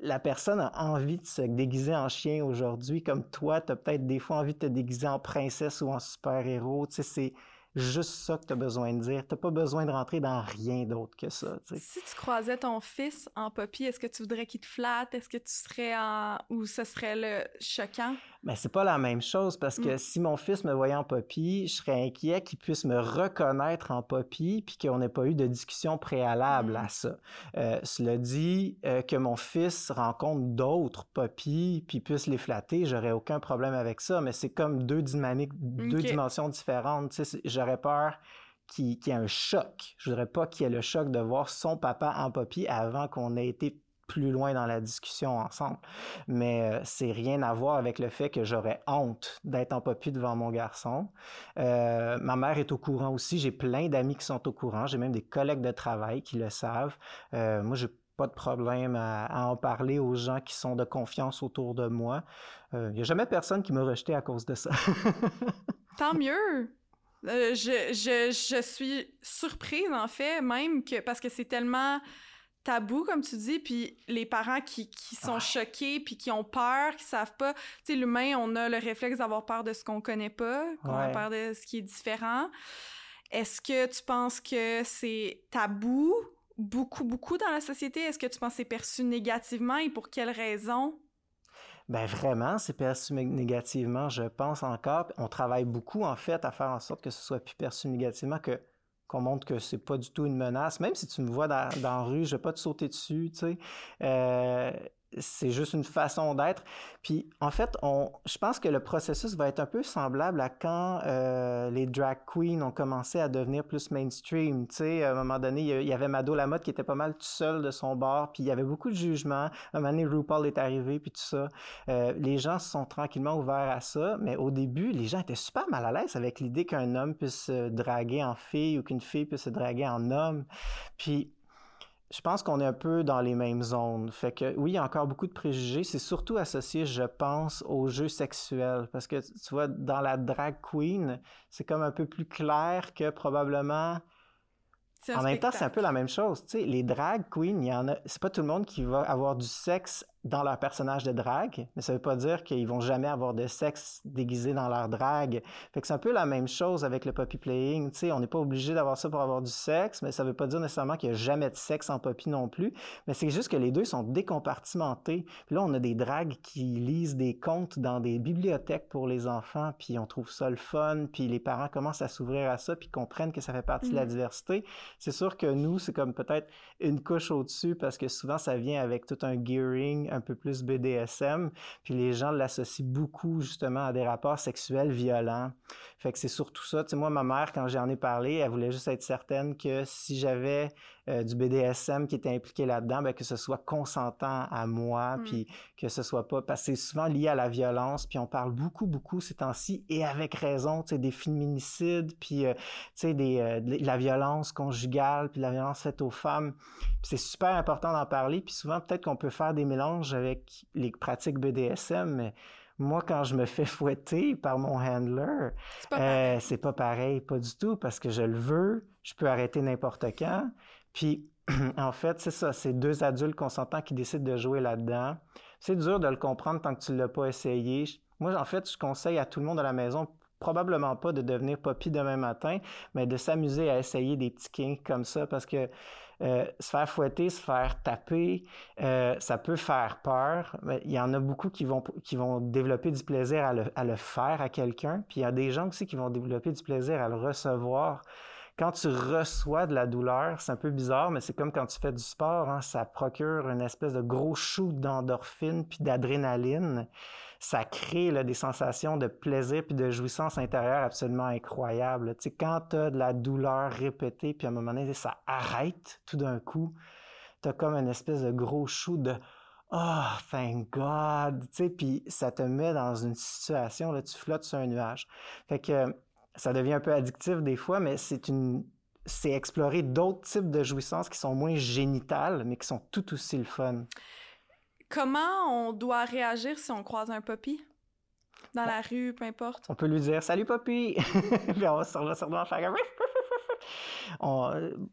la personne a envie de se déguiser en chien aujourd'hui, comme toi, tu as peut-être des fois envie de te déguiser en princesse ou en super-héros. Tu sais, c'est juste ça que tu as besoin de dire. Tu n'as pas besoin de rentrer dans rien d'autre que ça. Si tu croisais ton fils en poppy, est-ce que tu voudrais qu'il te flatte? Est-ce que tu serais en... ou ce serait le choquant? Mais c'est pas la même chose parce que mm. si mon fils me voyait en poppy, je serais inquiet qu'il puisse me reconnaître en poppy puis qu'on n'ait pas eu de discussion préalable mm. à ça. Euh, cela dit, euh, que mon fils rencontre d'autres poppy puis puisse les flatter, j'aurais aucun problème avec ça, mais c'est comme deux dynamiques, deux dimensions différentes. J'aurais peur qu'il y ait un choc. Je voudrais pas qu'il y ait le choc de voir son papa en poppy avant qu'on ait été plus loin dans la discussion ensemble. Mais euh, c'est rien à voir avec le fait que j'aurais honte d'être en poppy devant mon garçon. Euh, ma mère est au courant aussi. J'ai plein d'amis qui sont au courant. J'ai même des collègues de travail qui le savent. Euh, moi, j'ai pas de problème à, en parler aux gens qui sont de confiance autour de moi. Il n'y a jamais personne qui m'a rejeté à cause de ça. Tant mieux. je, je, je suis surprise, en fait, même que parce que c'est tellement tabou, comme tu dis, puis les parents qui, qui sont choqués, puis qui ont peur, qui savent pas. Tu sais, l'humain, on a le réflexe d'avoir peur de ce qu'on connaît pas, qu'on a peur de ce qui est différent. Est-ce que tu penses que c'est tabou? Beaucoup, beaucoup dans la société? Est-ce que tu penses que c'est perçu négativement et pour quelles raisons? Ben vraiment, c'est perçu négativement, je pense encore. On travaille beaucoup, en fait, à faire en sorte que ce soit plus perçu négativement que qu'on montre que c'est pas du tout une menace. Même si tu me vois dans, dans la rue, je vais pas te sauter dessus, tu sais. Euh, c'est juste une façon d'être. Puis en fait, on, je pense que le processus va être un peu semblable à quand euh, les drag queens ont commencé à devenir plus mainstream. Tu sais, à un moment donné, il y avait Mado Lamotte qui était pas mal tout seul de son bord, puis il y avait beaucoup de jugements. À un moment donné, RuPaul est arrivé, puis tout ça. Euh, les gens se sont tranquillement ouverts à ça, mais au début, les gens étaient super mal à l'aise avec l'idée qu'un homme puisse se draguer en fille ou qu'une fille puisse se draguer en homme. Puis je pense qu'on est un peu dans les mêmes zones. Fait que oui, il y a encore beaucoup de préjugés. C'est surtout associé, je pense, aux jeux sexuels. Parce que tu vois, dans la drag queen, c'est comme un peu plus clair que probablement en même temps, c'est un peu la même chose. Tu sais, les drag queens, il y en a. C'est pas tout le monde qui va avoir du sexe dans leur personnage de drague, mais ça veut pas dire qu'ils vont jamais avoir de sexe déguisé dans leur drague. Fait que c'est un peu la même chose avec le poppy playing. Tu sais, on n'est pas obligé d'avoir ça pour avoir du sexe, mais ça veut pas dire nécessairement qu'il y a jamais de sexe en poppy non plus. Mais c'est juste que les deux sont décompartimentés. Puis là, on a des dragues qui lisent des contes dans des bibliothèques pour les enfants, puis on trouve ça le fun, puis les parents commencent à s'ouvrir à ça, puis comprennent que ça fait partie de la mm. diversité. C'est sûr que nous, c'est comme peut-être une couche au-dessus parce que souvent ça vient avec tout un gearing un peu plus BDSM, puis les gens l'associent beaucoup justement à des rapports sexuels violents. Fait que c'est surtout ça. Tu sais, moi, ma mère, quand j'en ai parlé, elle voulait juste être certaine que si j'avais euh, du BDSM qui était impliqué là-dedans, ben, que ce soit consentant à moi, mm. puis que ce soit pas... Parce que c'est souvent lié à la violence, puis on parle beaucoup, beaucoup ces temps-ci, et avec raison, tu sais, des féminicides, puis, euh, tu sais, des, euh, de la violence conjugale, puis la violence faite aux femmes. c'est super important d'en parler, puis souvent, peut-être qu'on peut faire des mélanges avec les pratiques BDSM, mais moi, quand je me fais fouetter par mon handler, c'est pas, pas, pareil, pas du tout, parce que je le veux, je peux arrêter n'importe quand. Puis, en fait, c'est ça, c'est deux adultes consentants qui décident de jouer là-dedans. C'est dur de le comprendre tant que tu ne l'as pas essayé. Moi, en fait, je conseille à tout le monde à la maison probablement pas de devenir poppy demain matin, mais de s'amuser à essayer des petits kinks comme ça parce que euh, se faire fouetter, se faire taper, euh, ça peut faire peur. Il y en a beaucoup qui vont qui vont développer du plaisir à le, à le faire à quelqu'un, puis il y a des gens aussi qui vont développer du plaisir à le recevoir quand tu reçois de la douleur, c'est un peu bizarre, mais c'est comme quand tu fais du sport, hein, ça procure une espèce de gros shoot d'endorphine puis d'adrénaline. Ça crée des sensations de plaisir puis de jouissance intérieure absolument incroyables. Tu sais, quand tu as de la douleur répétée, puis à un moment donné, ça arrête tout d'un coup, tu as comme une espèce de gros shoot de Oh, thank God! Tu sais, puis ça te met dans une situation, là, tu flottes sur un nuage. Fait que ça devient un peu addictif des fois, mais c'est une c'est explorer d'autres types de jouissances qui sont moins génitales, mais qui sont tout aussi le fun. Comment on doit réagir si on croise un poppy? Dans la rue, peu importe. On peut lui dire Salut poppy! Puis on va se faire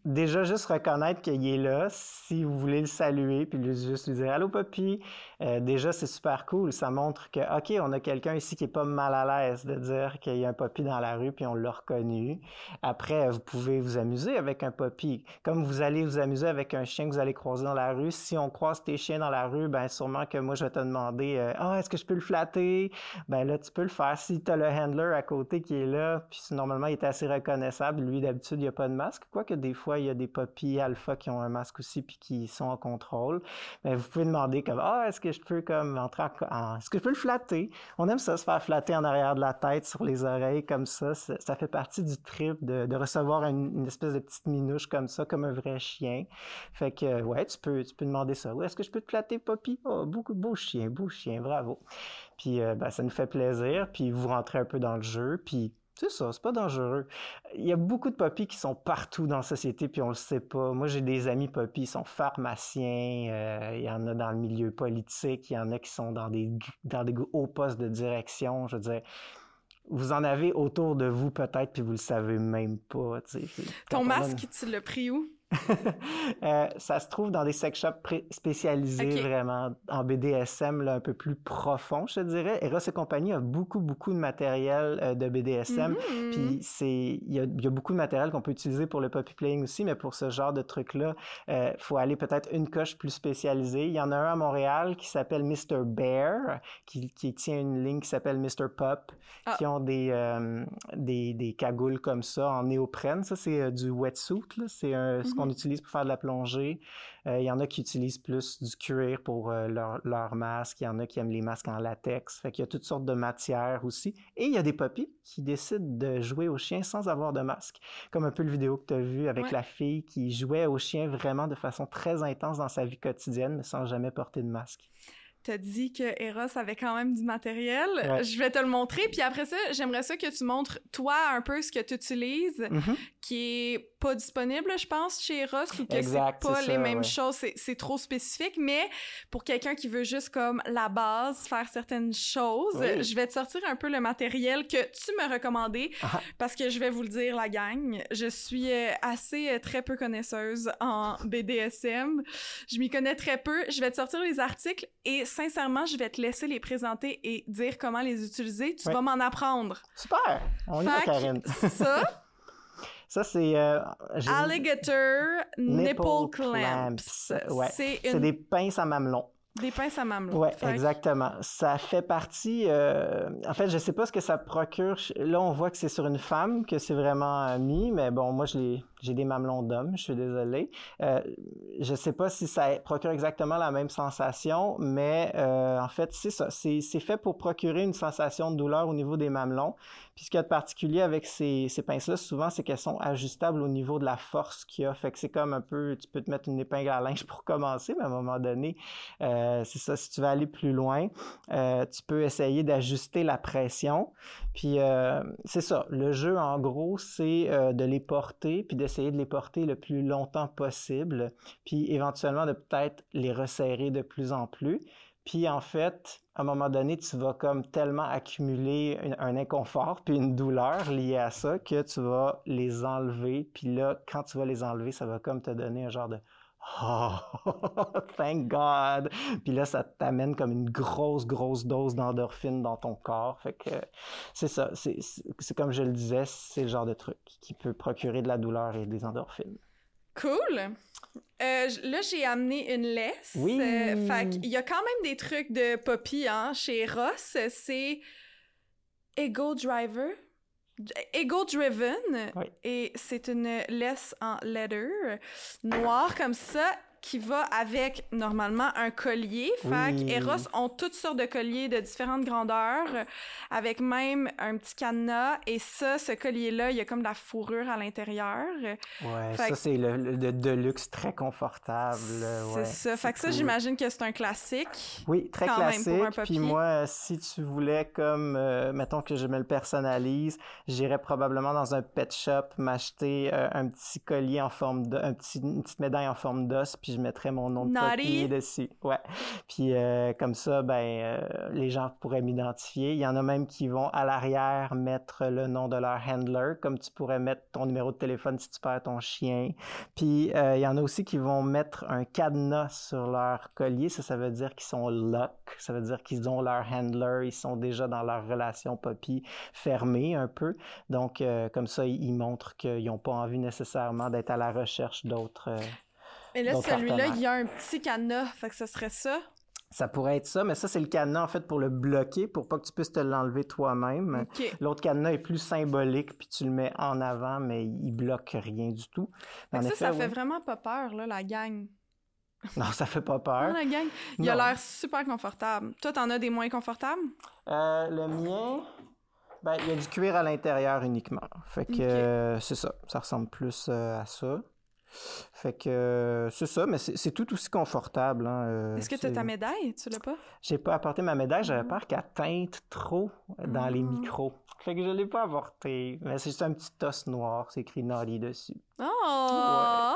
déjà juste reconnaître qu'il est là, si vous voulez le saluer, puis juste lui dire allô papy, euh, déjà c'est super cool. Ça montre que ok, on a quelqu'un ici qui est pas mal à l'aise de dire qu'il y a un papy dans la rue, puis on l'a reconnu. Après, vous pouvez vous amuser avec un papy, comme vous allez vous amuser avec un chien que vous allez croiser dans la rue. Si on croise tes chiens dans la rue, ben sûrement que moi je vais te demander, euh, ah est-ce que je peux le flatter Ben là tu peux le faire. Si tu as le handler à côté qui est là, puis normalement il est assez reconnaissable, lui d'habitude il n'y a pas de masque, quoique des fois il y a des papis alpha qui ont un masque aussi puis qui sont en contrôle. Mais vous pouvez demander comme ah est-ce que je peux comme entrer en, est-ce que je peux le flatter? On aime ça se faire flatter en arrière de la tête, sur les oreilles comme ça. Ça, fait partie du trip de, recevoir une, espèce de petite minouche comme ça, comme un vrai chien. Fait que ouais tu peux tu peux demander ça. est-ce que je peux te flatter papy Oh beaucoup de beaux chiens, beaux chiens, bravo. Puis euh, ben, ça nous fait plaisir. Puis vous rentrez un peu dans le jeu. Puis c'est ça, c'est pas dangereux. Il y a beaucoup de papis qui sont partout dans la société, puis on le sait pas. Moi, j'ai des amis papis, ils sont pharmaciens, euh, il y en a dans le milieu politique, il y en a qui sont dans des, dans des hauts postes de direction. Je veux dire, vous en avez autour de vous peut-être, puis vous le savez même pas. Ton masque, tu l'as pris où? Euh, ça se trouve dans des sex shops spécialisés vraiment en BDSM un peu plus profond, je te dirais. Eros et compagnie a beaucoup, beaucoup de matériel euh, de BDSM. Mm-hmm. Puis c'est, il y a, beaucoup de matériel qu'on peut utiliser pour le puppy playing aussi, mais pour ce genre de truc-là, il euh, faut aller peut-être une coche plus spécialisée. Il y en a un à Montréal qui s'appelle Mr. Bear, qui, qui, tient une ligne qui s'appelle Mr. Pup, ah. qui ont des, des, des, cagoules comme ça en néoprène. Ça, c'est du wetsuit. C'est un, mm-hmm qu'on utilise pour faire de la plongée. Euh, il y en a qui utilisent plus du cuir pour euh, leur, leur, masque. Il y en a qui aiment les masques en latex. Fait qu'il y a toutes sortes de matières aussi. Et il y a des papis qui décident de jouer au chien sans avoir de masque. Comme un peu le vidéo que tu as vu avec la fille qui jouait au chien vraiment de façon très intense dans sa vie quotidienne, mais sans jamais porter de masque t'as dit que Eros avait quand même du matériel. Je vais te le montrer. Puis après ça, j'aimerais ça que tu montres, toi, un peu ce que tu utilises, mm-hmm. qui est pas disponible, je pense, chez Eros, ou que c'est pas les mêmes choses. C'est trop spécifique. Mais pour quelqu'un qui veut juste, comme, la base, faire certaines choses, je vais te sortir un peu le matériel que tu me recommandé. Ah. Parce que je vais vous le dire, la gang, je suis euh, assez euh, très peu connaisseuse en BDSM. Je m'y connais très peu. Je vais te sortir les articles et sincèrement, je vais te laisser les présenter et dire comment les utiliser. Tu vas m'en apprendre. Super! On y va, Karine. ça... Ça, c'est... Euh, Alligator Nipple, Clamps. Ouais. C'est des pinces à mamelon. Des pinces à mamelon. Oui, exactement. Ça fait partie. Euh, en fait, je sais pas ce que ça procure. Là, on voit que c'est sur une femme que c'est vraiment mis, mais bon, moi, je j'ai des mamelons d'homme. Je suis désolé. Euh, je sais pas si ça procure exactement la même sensation, mais euh, en fait, c'est ça. C'est fait pour procurer une sensation de douleur au niveau des mamelons. Puis ce qu'il y a de particulier avec ces, ces pinces-là, souvent, c'est qu'elles sont ajustables au niveau de la force qu'il y a. Fait que c'est comme un peu, tu peux te mettre une épingle à linge pour commencer, mais à un moment donné, euh, c'est ça, si tu veux aller plus loin, tu peux essayer d'ajuster la pression. Puis c'est ça, le jeu, en gros, c'est de les porter, puis d'essayer de les porter le plus longtemps possible, puis éventuellement de peut-être les resserrer de plus en plus. Puis en fait, à un moment donné, tu vas comme tellement accumuler un, inconfort puis une douleur liée à ça que tu vas les enlever. Puis là, quand tu vas les enlever, ça va comme te donner un genre de Oh, thank God! Puis là, ça t'amène comme une grosse, grosse dose d'endorphine dans ton corps. Fait que c'est ça. C'est comme je le disais, c'est le genre de truc qui peut procurer de la douleur et des endorphines. Cool! Euh, là, j'ai amené une laisse. Oui. Euh, fait qu'il y a quand même des trucs de Poppy hein, chez Ross. C'est Ego Driver. Ego Driven. Et c'est une laisse en leather noire comme ça qui va avec normalement un collier. Fait Eros ont toutes sortes de colliers de différentes grandeurs, avec même un petit cadenas. Et ça, ce collier-là, il y a comme de la fourrure à l'intérieur. Ouais, ça, c'est le, de, luxe très confortable. C'est ça. Fait que ça, j'imagine que c'est un classique. Oui, très classique. Puis moi, si tu voulais, comme, euh, mettons que je me le personnalise, j'irais probablement dans un pet shop m'acheter euh, un petit collier en forme de, un petit, une petite médaille en forme d'os, puis je mettrais mon nom de papier dessus. Ouais. Puis euh, comme ça, ben euh, les gens pourraient m'identifier. Il y en a même qui vont à l'arrière mettre le nom de leur handler, comme tu pourrais mettre ton numéro de téléphone si tu perds ton chien. Puis euh, il y en a aussi qui vont mettre un cadenas sur leur collier. Ça, ça veut dire qu'ils sont lock. Ça veut dire qu'ils ont leur handler. Ils sont déjà dans leur relation puppy fermée un peu. Donc comme ça, ils montrent qu'ils n'ont pas envie nécessairement d'être à la recherche d'autres. Mais là, celui-là, il y a un petit cadenas, fait que ce serait ça. Ça pourrait être ça, mais ça, c'est le cadenas, en fait, pour le bloquer, pour pas que tu puisses te l'enlever toi-même. L'autre cadenas est plus symbolique, puis tu le mets en avant, mais il bloque rien du tout. Fait En que ça, ça fait vraiment pas peur, là, la gang. Non, ça fait pas peur. la gang. Il a l'air super confortable. Toi, t'en as des moins confortables? Euh, le mien, ben, il y a du cuir à l'intérieur uniquement. Fait que euh, c'est ça. Ça ressemble plus euh, à ça. Fait que euh, c'est ça, mais c'est tout aussi confortable. hein, euh, Est-ce que t'as c'est- ta médaille? Tu l'as pas? J'ai pas apporté ma médaille, j'avais peur qu'elle teinte trop dans les Ah. micros. Fait que je l'ai pas apporté. Mais c'est juste un petit os noir, c'est écrit Naughty dessus. Oh!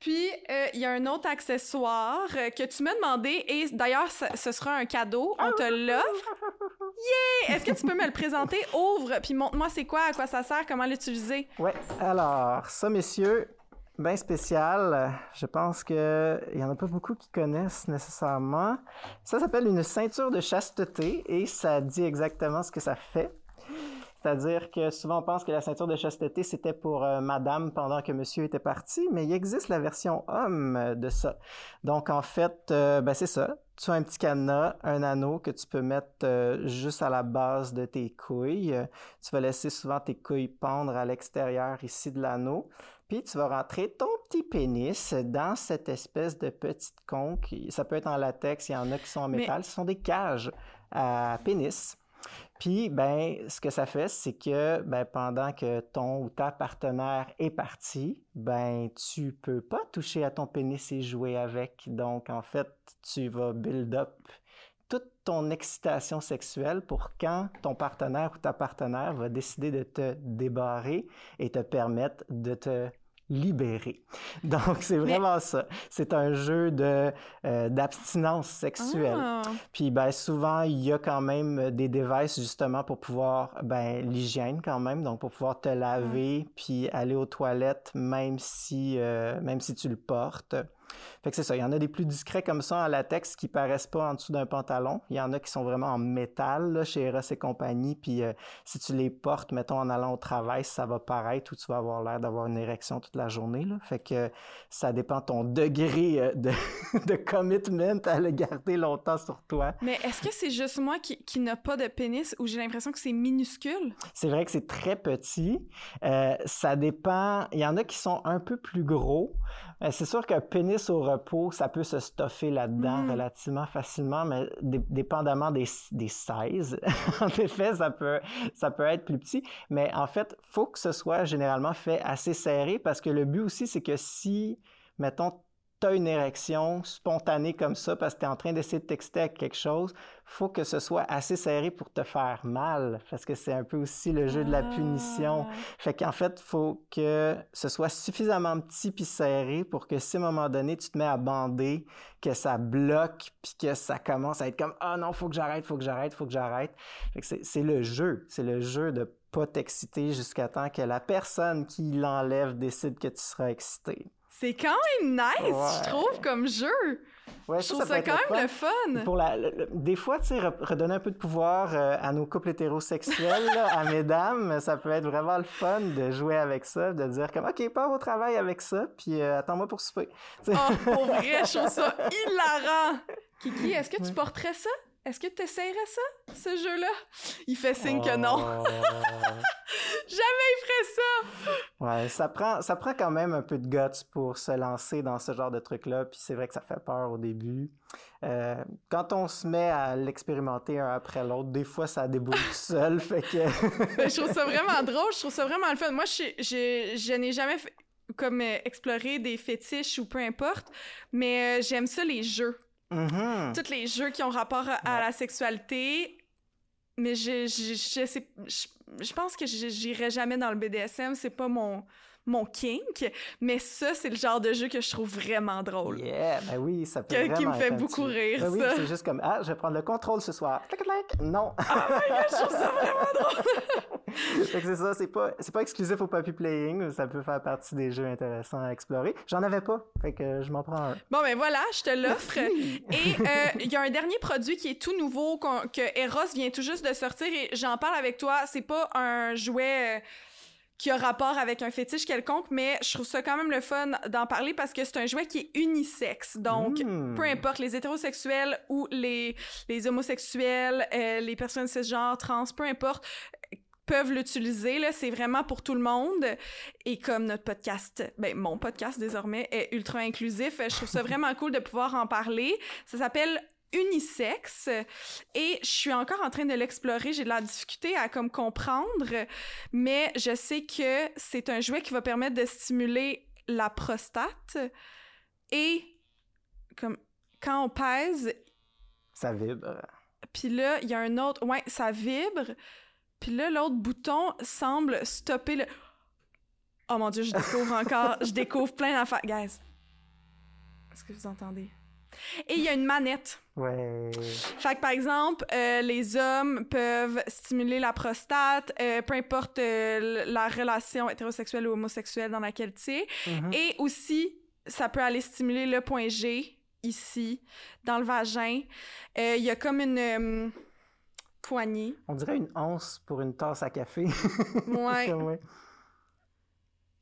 Puis, euh, il y a un autre accessoire que tu m'as demandé, et d'ailleurs, ce ce sera un cadeau. On te l'offre. Yeah! Est-ce que tu peux me le présenter? Ouvre, puis montre-moi c'est quoi, à quoi ça sert, comment l'utiliser? Ouais, alors, ça, messieurs, bien spécial. Je pense qu'il y en a pas beaucoup qui connaissent nécessairement. Ça s'appelle une ceinture de chasteté et ça dit exactement ce que ça fait. C'est-à-dire que souvent on pense que la ceinture de chasteté c'était pour euh, madame pendant que monsieur était parti, mais il existe la version homme de ça. Donc en fait, euh, ben c'est ça. Tu as un petit cadenas, un anneau que tu peux mettre euh, juste à la base de tes couilles. Tu vas laisser souvent tes couilles pendre à l'extérieur ici de l'anneau. Puis tu vas rentrer ton petit pénis dans cette espèce de petite conque. Ça peut être en latex, il y en a qui sont en Mais- métal. Ce sont des cages à pénis. Puis, ben, ce que ça fait, c'est que ben, pendant que ton ou ta partenaire est parti, ben, tu peux pas toucher à ton pénis et jouer avec. Donc, en fait, tu vas build up toute ton excitation sexuelle pour quand ton partenaire ou ta partenaire va décider de te débarrer et te permettre de te libérer. Donc, c'est vraiment ça. C'est un jeu de euh, d'abstinence sexuelle. Ah. Puis ben souvent il y a quand même des devices justement pour pouvoir ben l'hygiène quand même donc pour pouvoir te laver puis aller aux toilettes même si euh, même si tu le portes. Fait que c'est ça, il y en a des plus discrets comme ça en latex qui paraissent pas en dessous d'un pantalon. Il y en a qui sont vraiment en métal là, chez Eros et compagnie puis euh, si tu les portes mettons en allant au travail, ça va paraître ou tu vas avoir l'air d'avoir une érection toute la journée là. Fait que ça dépend de ton degré euh, de de commitment à le garder longtemps sur toi. Mais est-ce que c'est juste moi qui, qui n'a pas de pénis ou j'ai l'impression que c'est minuscule? C'est vrai que c'est très petit. Euh, ça dépend. Il y en a qui sont un peu plus gros. Euh, c'est sûr qu'un pénis au repos, ça peut se stuffer là-dedans Mm. relativement facilement, mais dé- dépendamment des, des sizes, en effet, ça peut, ça peut être plus petit. Mais en fait, faut que ce soit généralement fait assez serré parce que le but aussi, c'est que si, mettons, tu as une érection spontanée comme ça parce que tu es en train d'essayer de texter avec quelque chose, faut que ce soit assez serré pour te faire mal parce que c'est un peu aussi le jeu de la punition. Ah. Fait qu'en fait, faut que ce soit suffisamment petit puis serré pour que si à un moment donné tu te mets à bander, que ça bloque puis que ça commence à être comme ah non, faut que j'arrête, faut que j'arrête, faut que j'arrête. Fait que c'est c'est le jeu, c'est le jeu de pas t'exciter jusqu'à temps que la personne qui l'enlève décide que tu seras excité. C'est quand même nice, je trouve, comme jeu. Ouais, Je trouve ça quand le même fun. le fun. Pour la, le- le- des fois, tu sais, redonner un peu de pouvoir euh, à nos couples hétérosexuels, là, à mesdames, ça peut être vraiment le fun de jouer avec ça, de dire comme, OK, pars au travail avec ça, puis euh, attends-moi pour souper. Oh, pour vrai, je trouve ça hilarant. Kiki, est-ce que tu porterais ça? Est-ce que tu essaierais ça, ce jeu-là? Il fait signe que non. Oh. Jamais il ferait ça! Ouais, ça prend, ça prend quand même un peu de guts pour se lancer dans ce genre de truc-là, puis c'est vrai que ça fait peur au début. Euh, quand on se met à l'expérimenter un après l'autre, des fois ça déboule tout seul, fait que... Ben, je trouve ça vraiment drôle, je trouve ça vraiment le fun. Moi, je, je, je n'ai jamais fait- comme euh, exploré des fétiches ou peu importe, mais euh, j'aime ça les jeux. Mhm. Tous les jeux qui ont rapport à, la sexualité. Mais je, je, je, sais- je, je pense que j'irai jamais dans le BDSM, c'est pas mon, mon kink, mais ça, c'est le genre de jeu que je trouve vraiment drôle. Yeah, ben oui, ça peut Que- vraiment qui me fait beaucoup petit- rire, Ben oui, c'est juste comme, ah, je vais prendre le contrôle ce soir. Clac, clac, non. Ah my God, je trouve ça vraiment drôle! C'est ça, c'est pas, c'est pas exclusif au puppy playing, ça peut faire partie des jeux intéressants à explorer. J'en avais pas, fait que je m'en prends un. Bon, ben voilà, je te l'offre. Et euh, il y a un dernier produit qui est tout nouveau, que Eros vient tout juste de sortir et j'en parle avec toi. C'est pas un jouet euh, qui a rapport avec un fétiche quelconque, mais je trouve ça quand même le fun d'en parler parce que c'est un jouet qui est unisexe. Donc, Mm. peu importe, les hétérosexuels ou les, les homosexuels, euh, les personnes cisgenres, trans, peu importe, peuvent l'utiliser. Là, c'est vraiment pour tout le monde. Et comme notre podcast, ben mon podcast désormais est ultra inclusif, je trouve ça vraiment cool de pouvoir en parler. Ça s'appelle unisexe et je suis encore en train de l'explorer, j'ai de la difficulté à comme comprendre, mais je sais que c'est un jouet qui va permettre de stimuler la prostate et comme quand on pèse, Ça vibre. puis là il y a un autre, ouais, ça vibre, puis là l'autre bouton semble stopper le Oh mon dieu, je découvre encore, je découvre plein d'affaires, guys. Est-ce que vous entendez? Et il y a une manette. Ouais. Fait que, par exemple, euh, les hommes peuvent stimuler la prostate, euh, peu importe euh, la relation hétérosexuelle ou homosexuelle dans laquelle tu es. Mhm. Et aussi, ça peut aller stimuler le point G, ici, dans le vagin. Il y a comme une poignée. On dirait une once pour une tasse à café. Ouais. Ouais.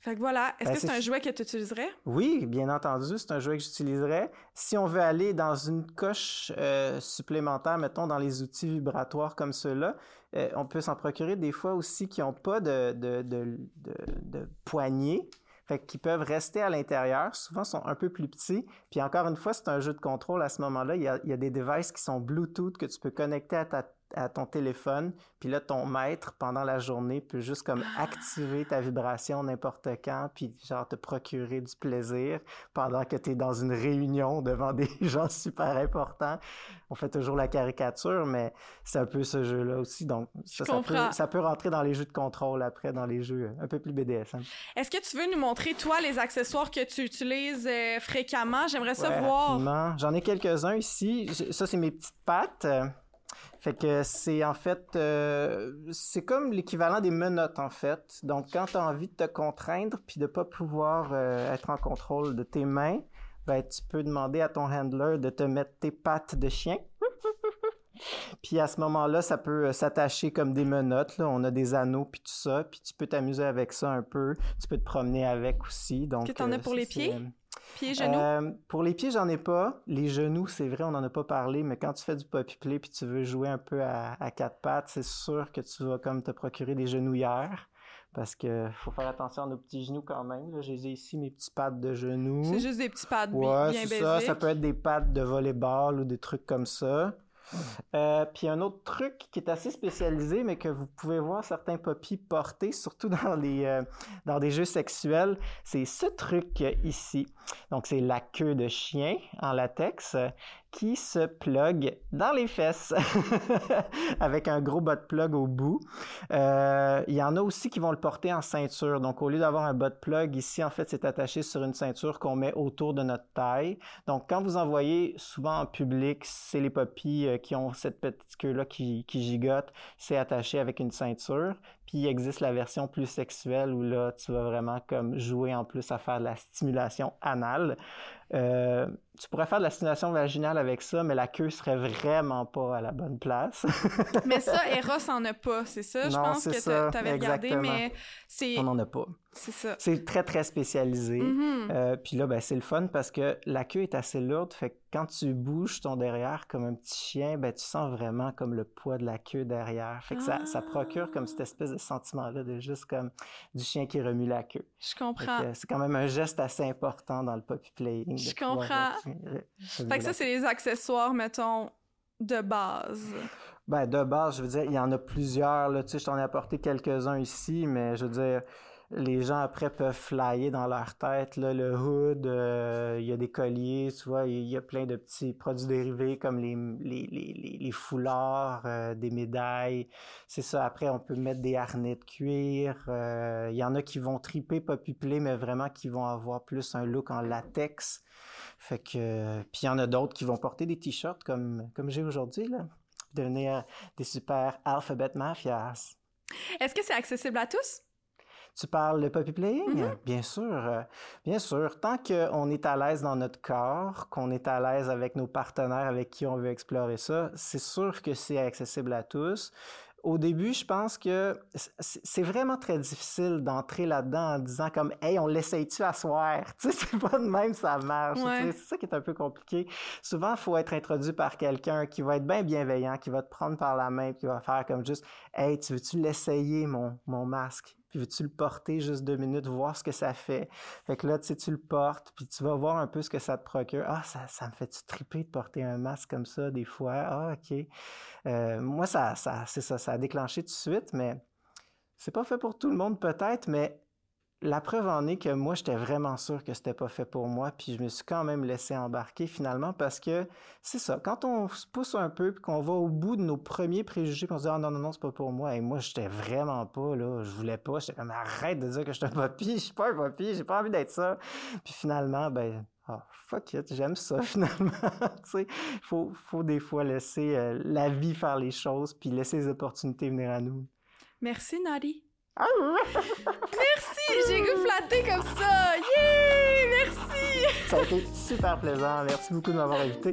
fait que voilà. Est-ce Ben, que c'est un jouet que tu utiliserais? Oui, bien entendu, c'est un jouet que j'utiliserais. Si on veut aller dans une coche euh, supplémentaire, mettons dans les outils vibratoires comme ceux-là, euh, on peut s'en procurer des fois aussi qui n'ont pas de, de, de, de, de poignée. Fait qu'ils peuvent rester à l'intérieur. Souvent, sont un peu plus petits. Puis encore une fois, c'est un jeu de contrôle à ce moment-là. Il y a, il y a des devices qui sont Bluetooth que tu peux connecter à, ta, à ton téléphone. Puis là, ton maître, pendant la journée, peut juste comme activer ta vibration n'importe quand. Puis genre te procurer du plaisir pendant que tu es dans une réunion devant des gens super importants. On fait toujours la caricature, mais c'est un peu ce jeu-là aussi. Donc, ça, peut, ça peut rentrer dans les jeux de contrôle après, dans les jeux un peu plus BDSM. Est-ce que tu veux nous montrer, toi, les accessoires que tu utilises euh, fréquemment? J'aimerais ça Ouais, voir. J'en ai quelques-uns ici. Ça, c'est mes petites pattes. Fait que c'est en fait, euh, c'est comme l'équivalent des menottes en fait. Donc quand tu as envie de te contraindre puis de pas pouvoir euh, être en contrôle de tes mains, ben tu peux demander à ton handler de te mettre tes pattes de chien. Puis à ce moment-là, ça peut euh, s'attacher comme des menottes. Là. On a des anneaux puis tout ça. Puis tu peux t'amuser avec ça un peu. Tu peux te promener avec aussi. Donc, Que t'en as euh, pour les pieds? Pieds, genoux? euh, pour les pieds, j'en ai pas. Les genoux, c'est vrai, on n'en a pas parlé, mais quand tu fais du puppy play puis tu veux jouer un peu à, à quatre pattes, c'est sûr que tu vas comme te procurer des genouillères. Parce que faut faire attention à nos petits genoux quand même. Là, j'ai ici mes petits pattes de genoux. C'est juste des petits bi- Ouais, bien c'est ça. Ça peut être des pattes de volleyball ou des trucs comme ça. Euh, puis un autre truc qui est assez spécialisé, mais que vous pouvez voir certains poppies porter, surtout dans les euh, dans des jeux sexuels, c'est ce truc ici. Donc c'est la queue de chien en latex qui se plug dans les fesses avec un gros butt plug au bout. Euh, Il y en a aussi qui vont le porter en ceinture. Donc au lieu d'avoir un butt plug ici, en fait, c'est attaché sur une ceinture qu'on met autour de notre taille. Donc quand vous en voyez souvent en public, c'est les poppies euh, qui ont cette petite queue-là qui, qui gigote. C'est attaché avec une ceinture. Puis il existe la version plus sexuelle où là, tu vas vraiment comme jouer en plus à faire de la stimulation anale. Euh, tu pourrais faire de la stimulation vaginale avec ça, mais la queue serait vraiment pas à la bonne place. Mais ça, Eros en a pas, c'est ça? Je Non, pense c'est que ça, tu avais regardé, exactement. mais c'est On n'en a pas. C'est ça. C'est très, très spécialisé. Mhm. Euh, puis là, ben, c'est le fun parce que la queue est assez lourde. Fait que quand tu bouges ton derrière comme un petit chien, ben, tu sens vraiment comme le poids de la queue derrière. Fait que ça, ça procure comme cette espèce de sentiment-là de juste comme du chien qui remue la queue. Je comprends. c'est quand même un geste assez important dans le puppy playing. Je pouvoir comprends. remuer Fait que ça, c'est les accessoires, mettons, de base. Ben, de base, je veux dire, il y en a plusieurs, là. Tu sais, je t'en ai apporté quelques-uns ici, mais je veux dire, les gens après peuvent flyer dans leur tête le hood, euh, il y a des colliers, tu vois, il y a plein de petits produits dérivés comme les, foulards, euh, des médailles. C'est ça, après on peut mettre des harnais de cuir. Euh, il y en a qui vont triper poppy play, mais vraiment qui vont avoir plus un look en latex. Fait que puis il y en a d'autres qui vont porter des t-shirts comme comme j'ai aujourd'hui là, devenir des super alphabet mafias. Est-ce que c'est accessible à tous? Tu parles de puppy playing? Mhm. Bien sûr, euh, bien sûr. Tant qu'on est à l'aise dans notre corps, qu'on est à l'aise avec nos partenaires avec qui on veut explorer ça, c'est sûr que c'est accessible à tous. Au début, je pense que c'est vraiment très difficile d'entrer là-dedans en disant comme Hey, on l'essaye-tu à soir? Tu sais, c'est pas de même ça marche. tu Ouais. sais. C'est ça qui est un peu compliqué. Souvent, il faut être introduit par quelqu'un qui va être bien bienveillant, qui va te prendre par la main, qui va faire comme juste Hey, tu veux-tu l'essayer, mon, mon masque? Puis veux-tu le porter juste deux minutes, voir ce que ça fait? Fait que là, tu sais, tu le portes, puis tu vas voir un peu ce que ça te procure. Ah, ça, ça me fait-tu triper de porter un masque comme ça des fois? Ah, OK. Euh, moi, ça, ça, c'est ça, ça a déclenché tout de suite, mais c'est pas fait pour tout le monde peut-être, mais la preuve en est que moi, j'étais vraiment sûr que c'était pas fait pour moi, puis je me suis quand même laissé embarquer finalement parce que c'est ça, quand on se pousse un peu puis qu'on va au bout de nos premiers préjugés, puis on se dit ah non non non c'est pas pour moi, et moi j'étais vraiment pas là, je voulais pas, j'étais comme arrête de dire que je suis un papy, je suis pas un papy, j'ai pas envie d'être ça, puis finalement ben ah fuck it, j'aime ça finalement, tu sais, faut faut des fois laisser euh, la vie faire les choses puis laisser les opportunités venir à nous. Merci, Nari. Merci, j'ai goût flatté comme ça. Yeah! Merci! Ça a été super plaisant. Merci beaucoup de m'avoir invité.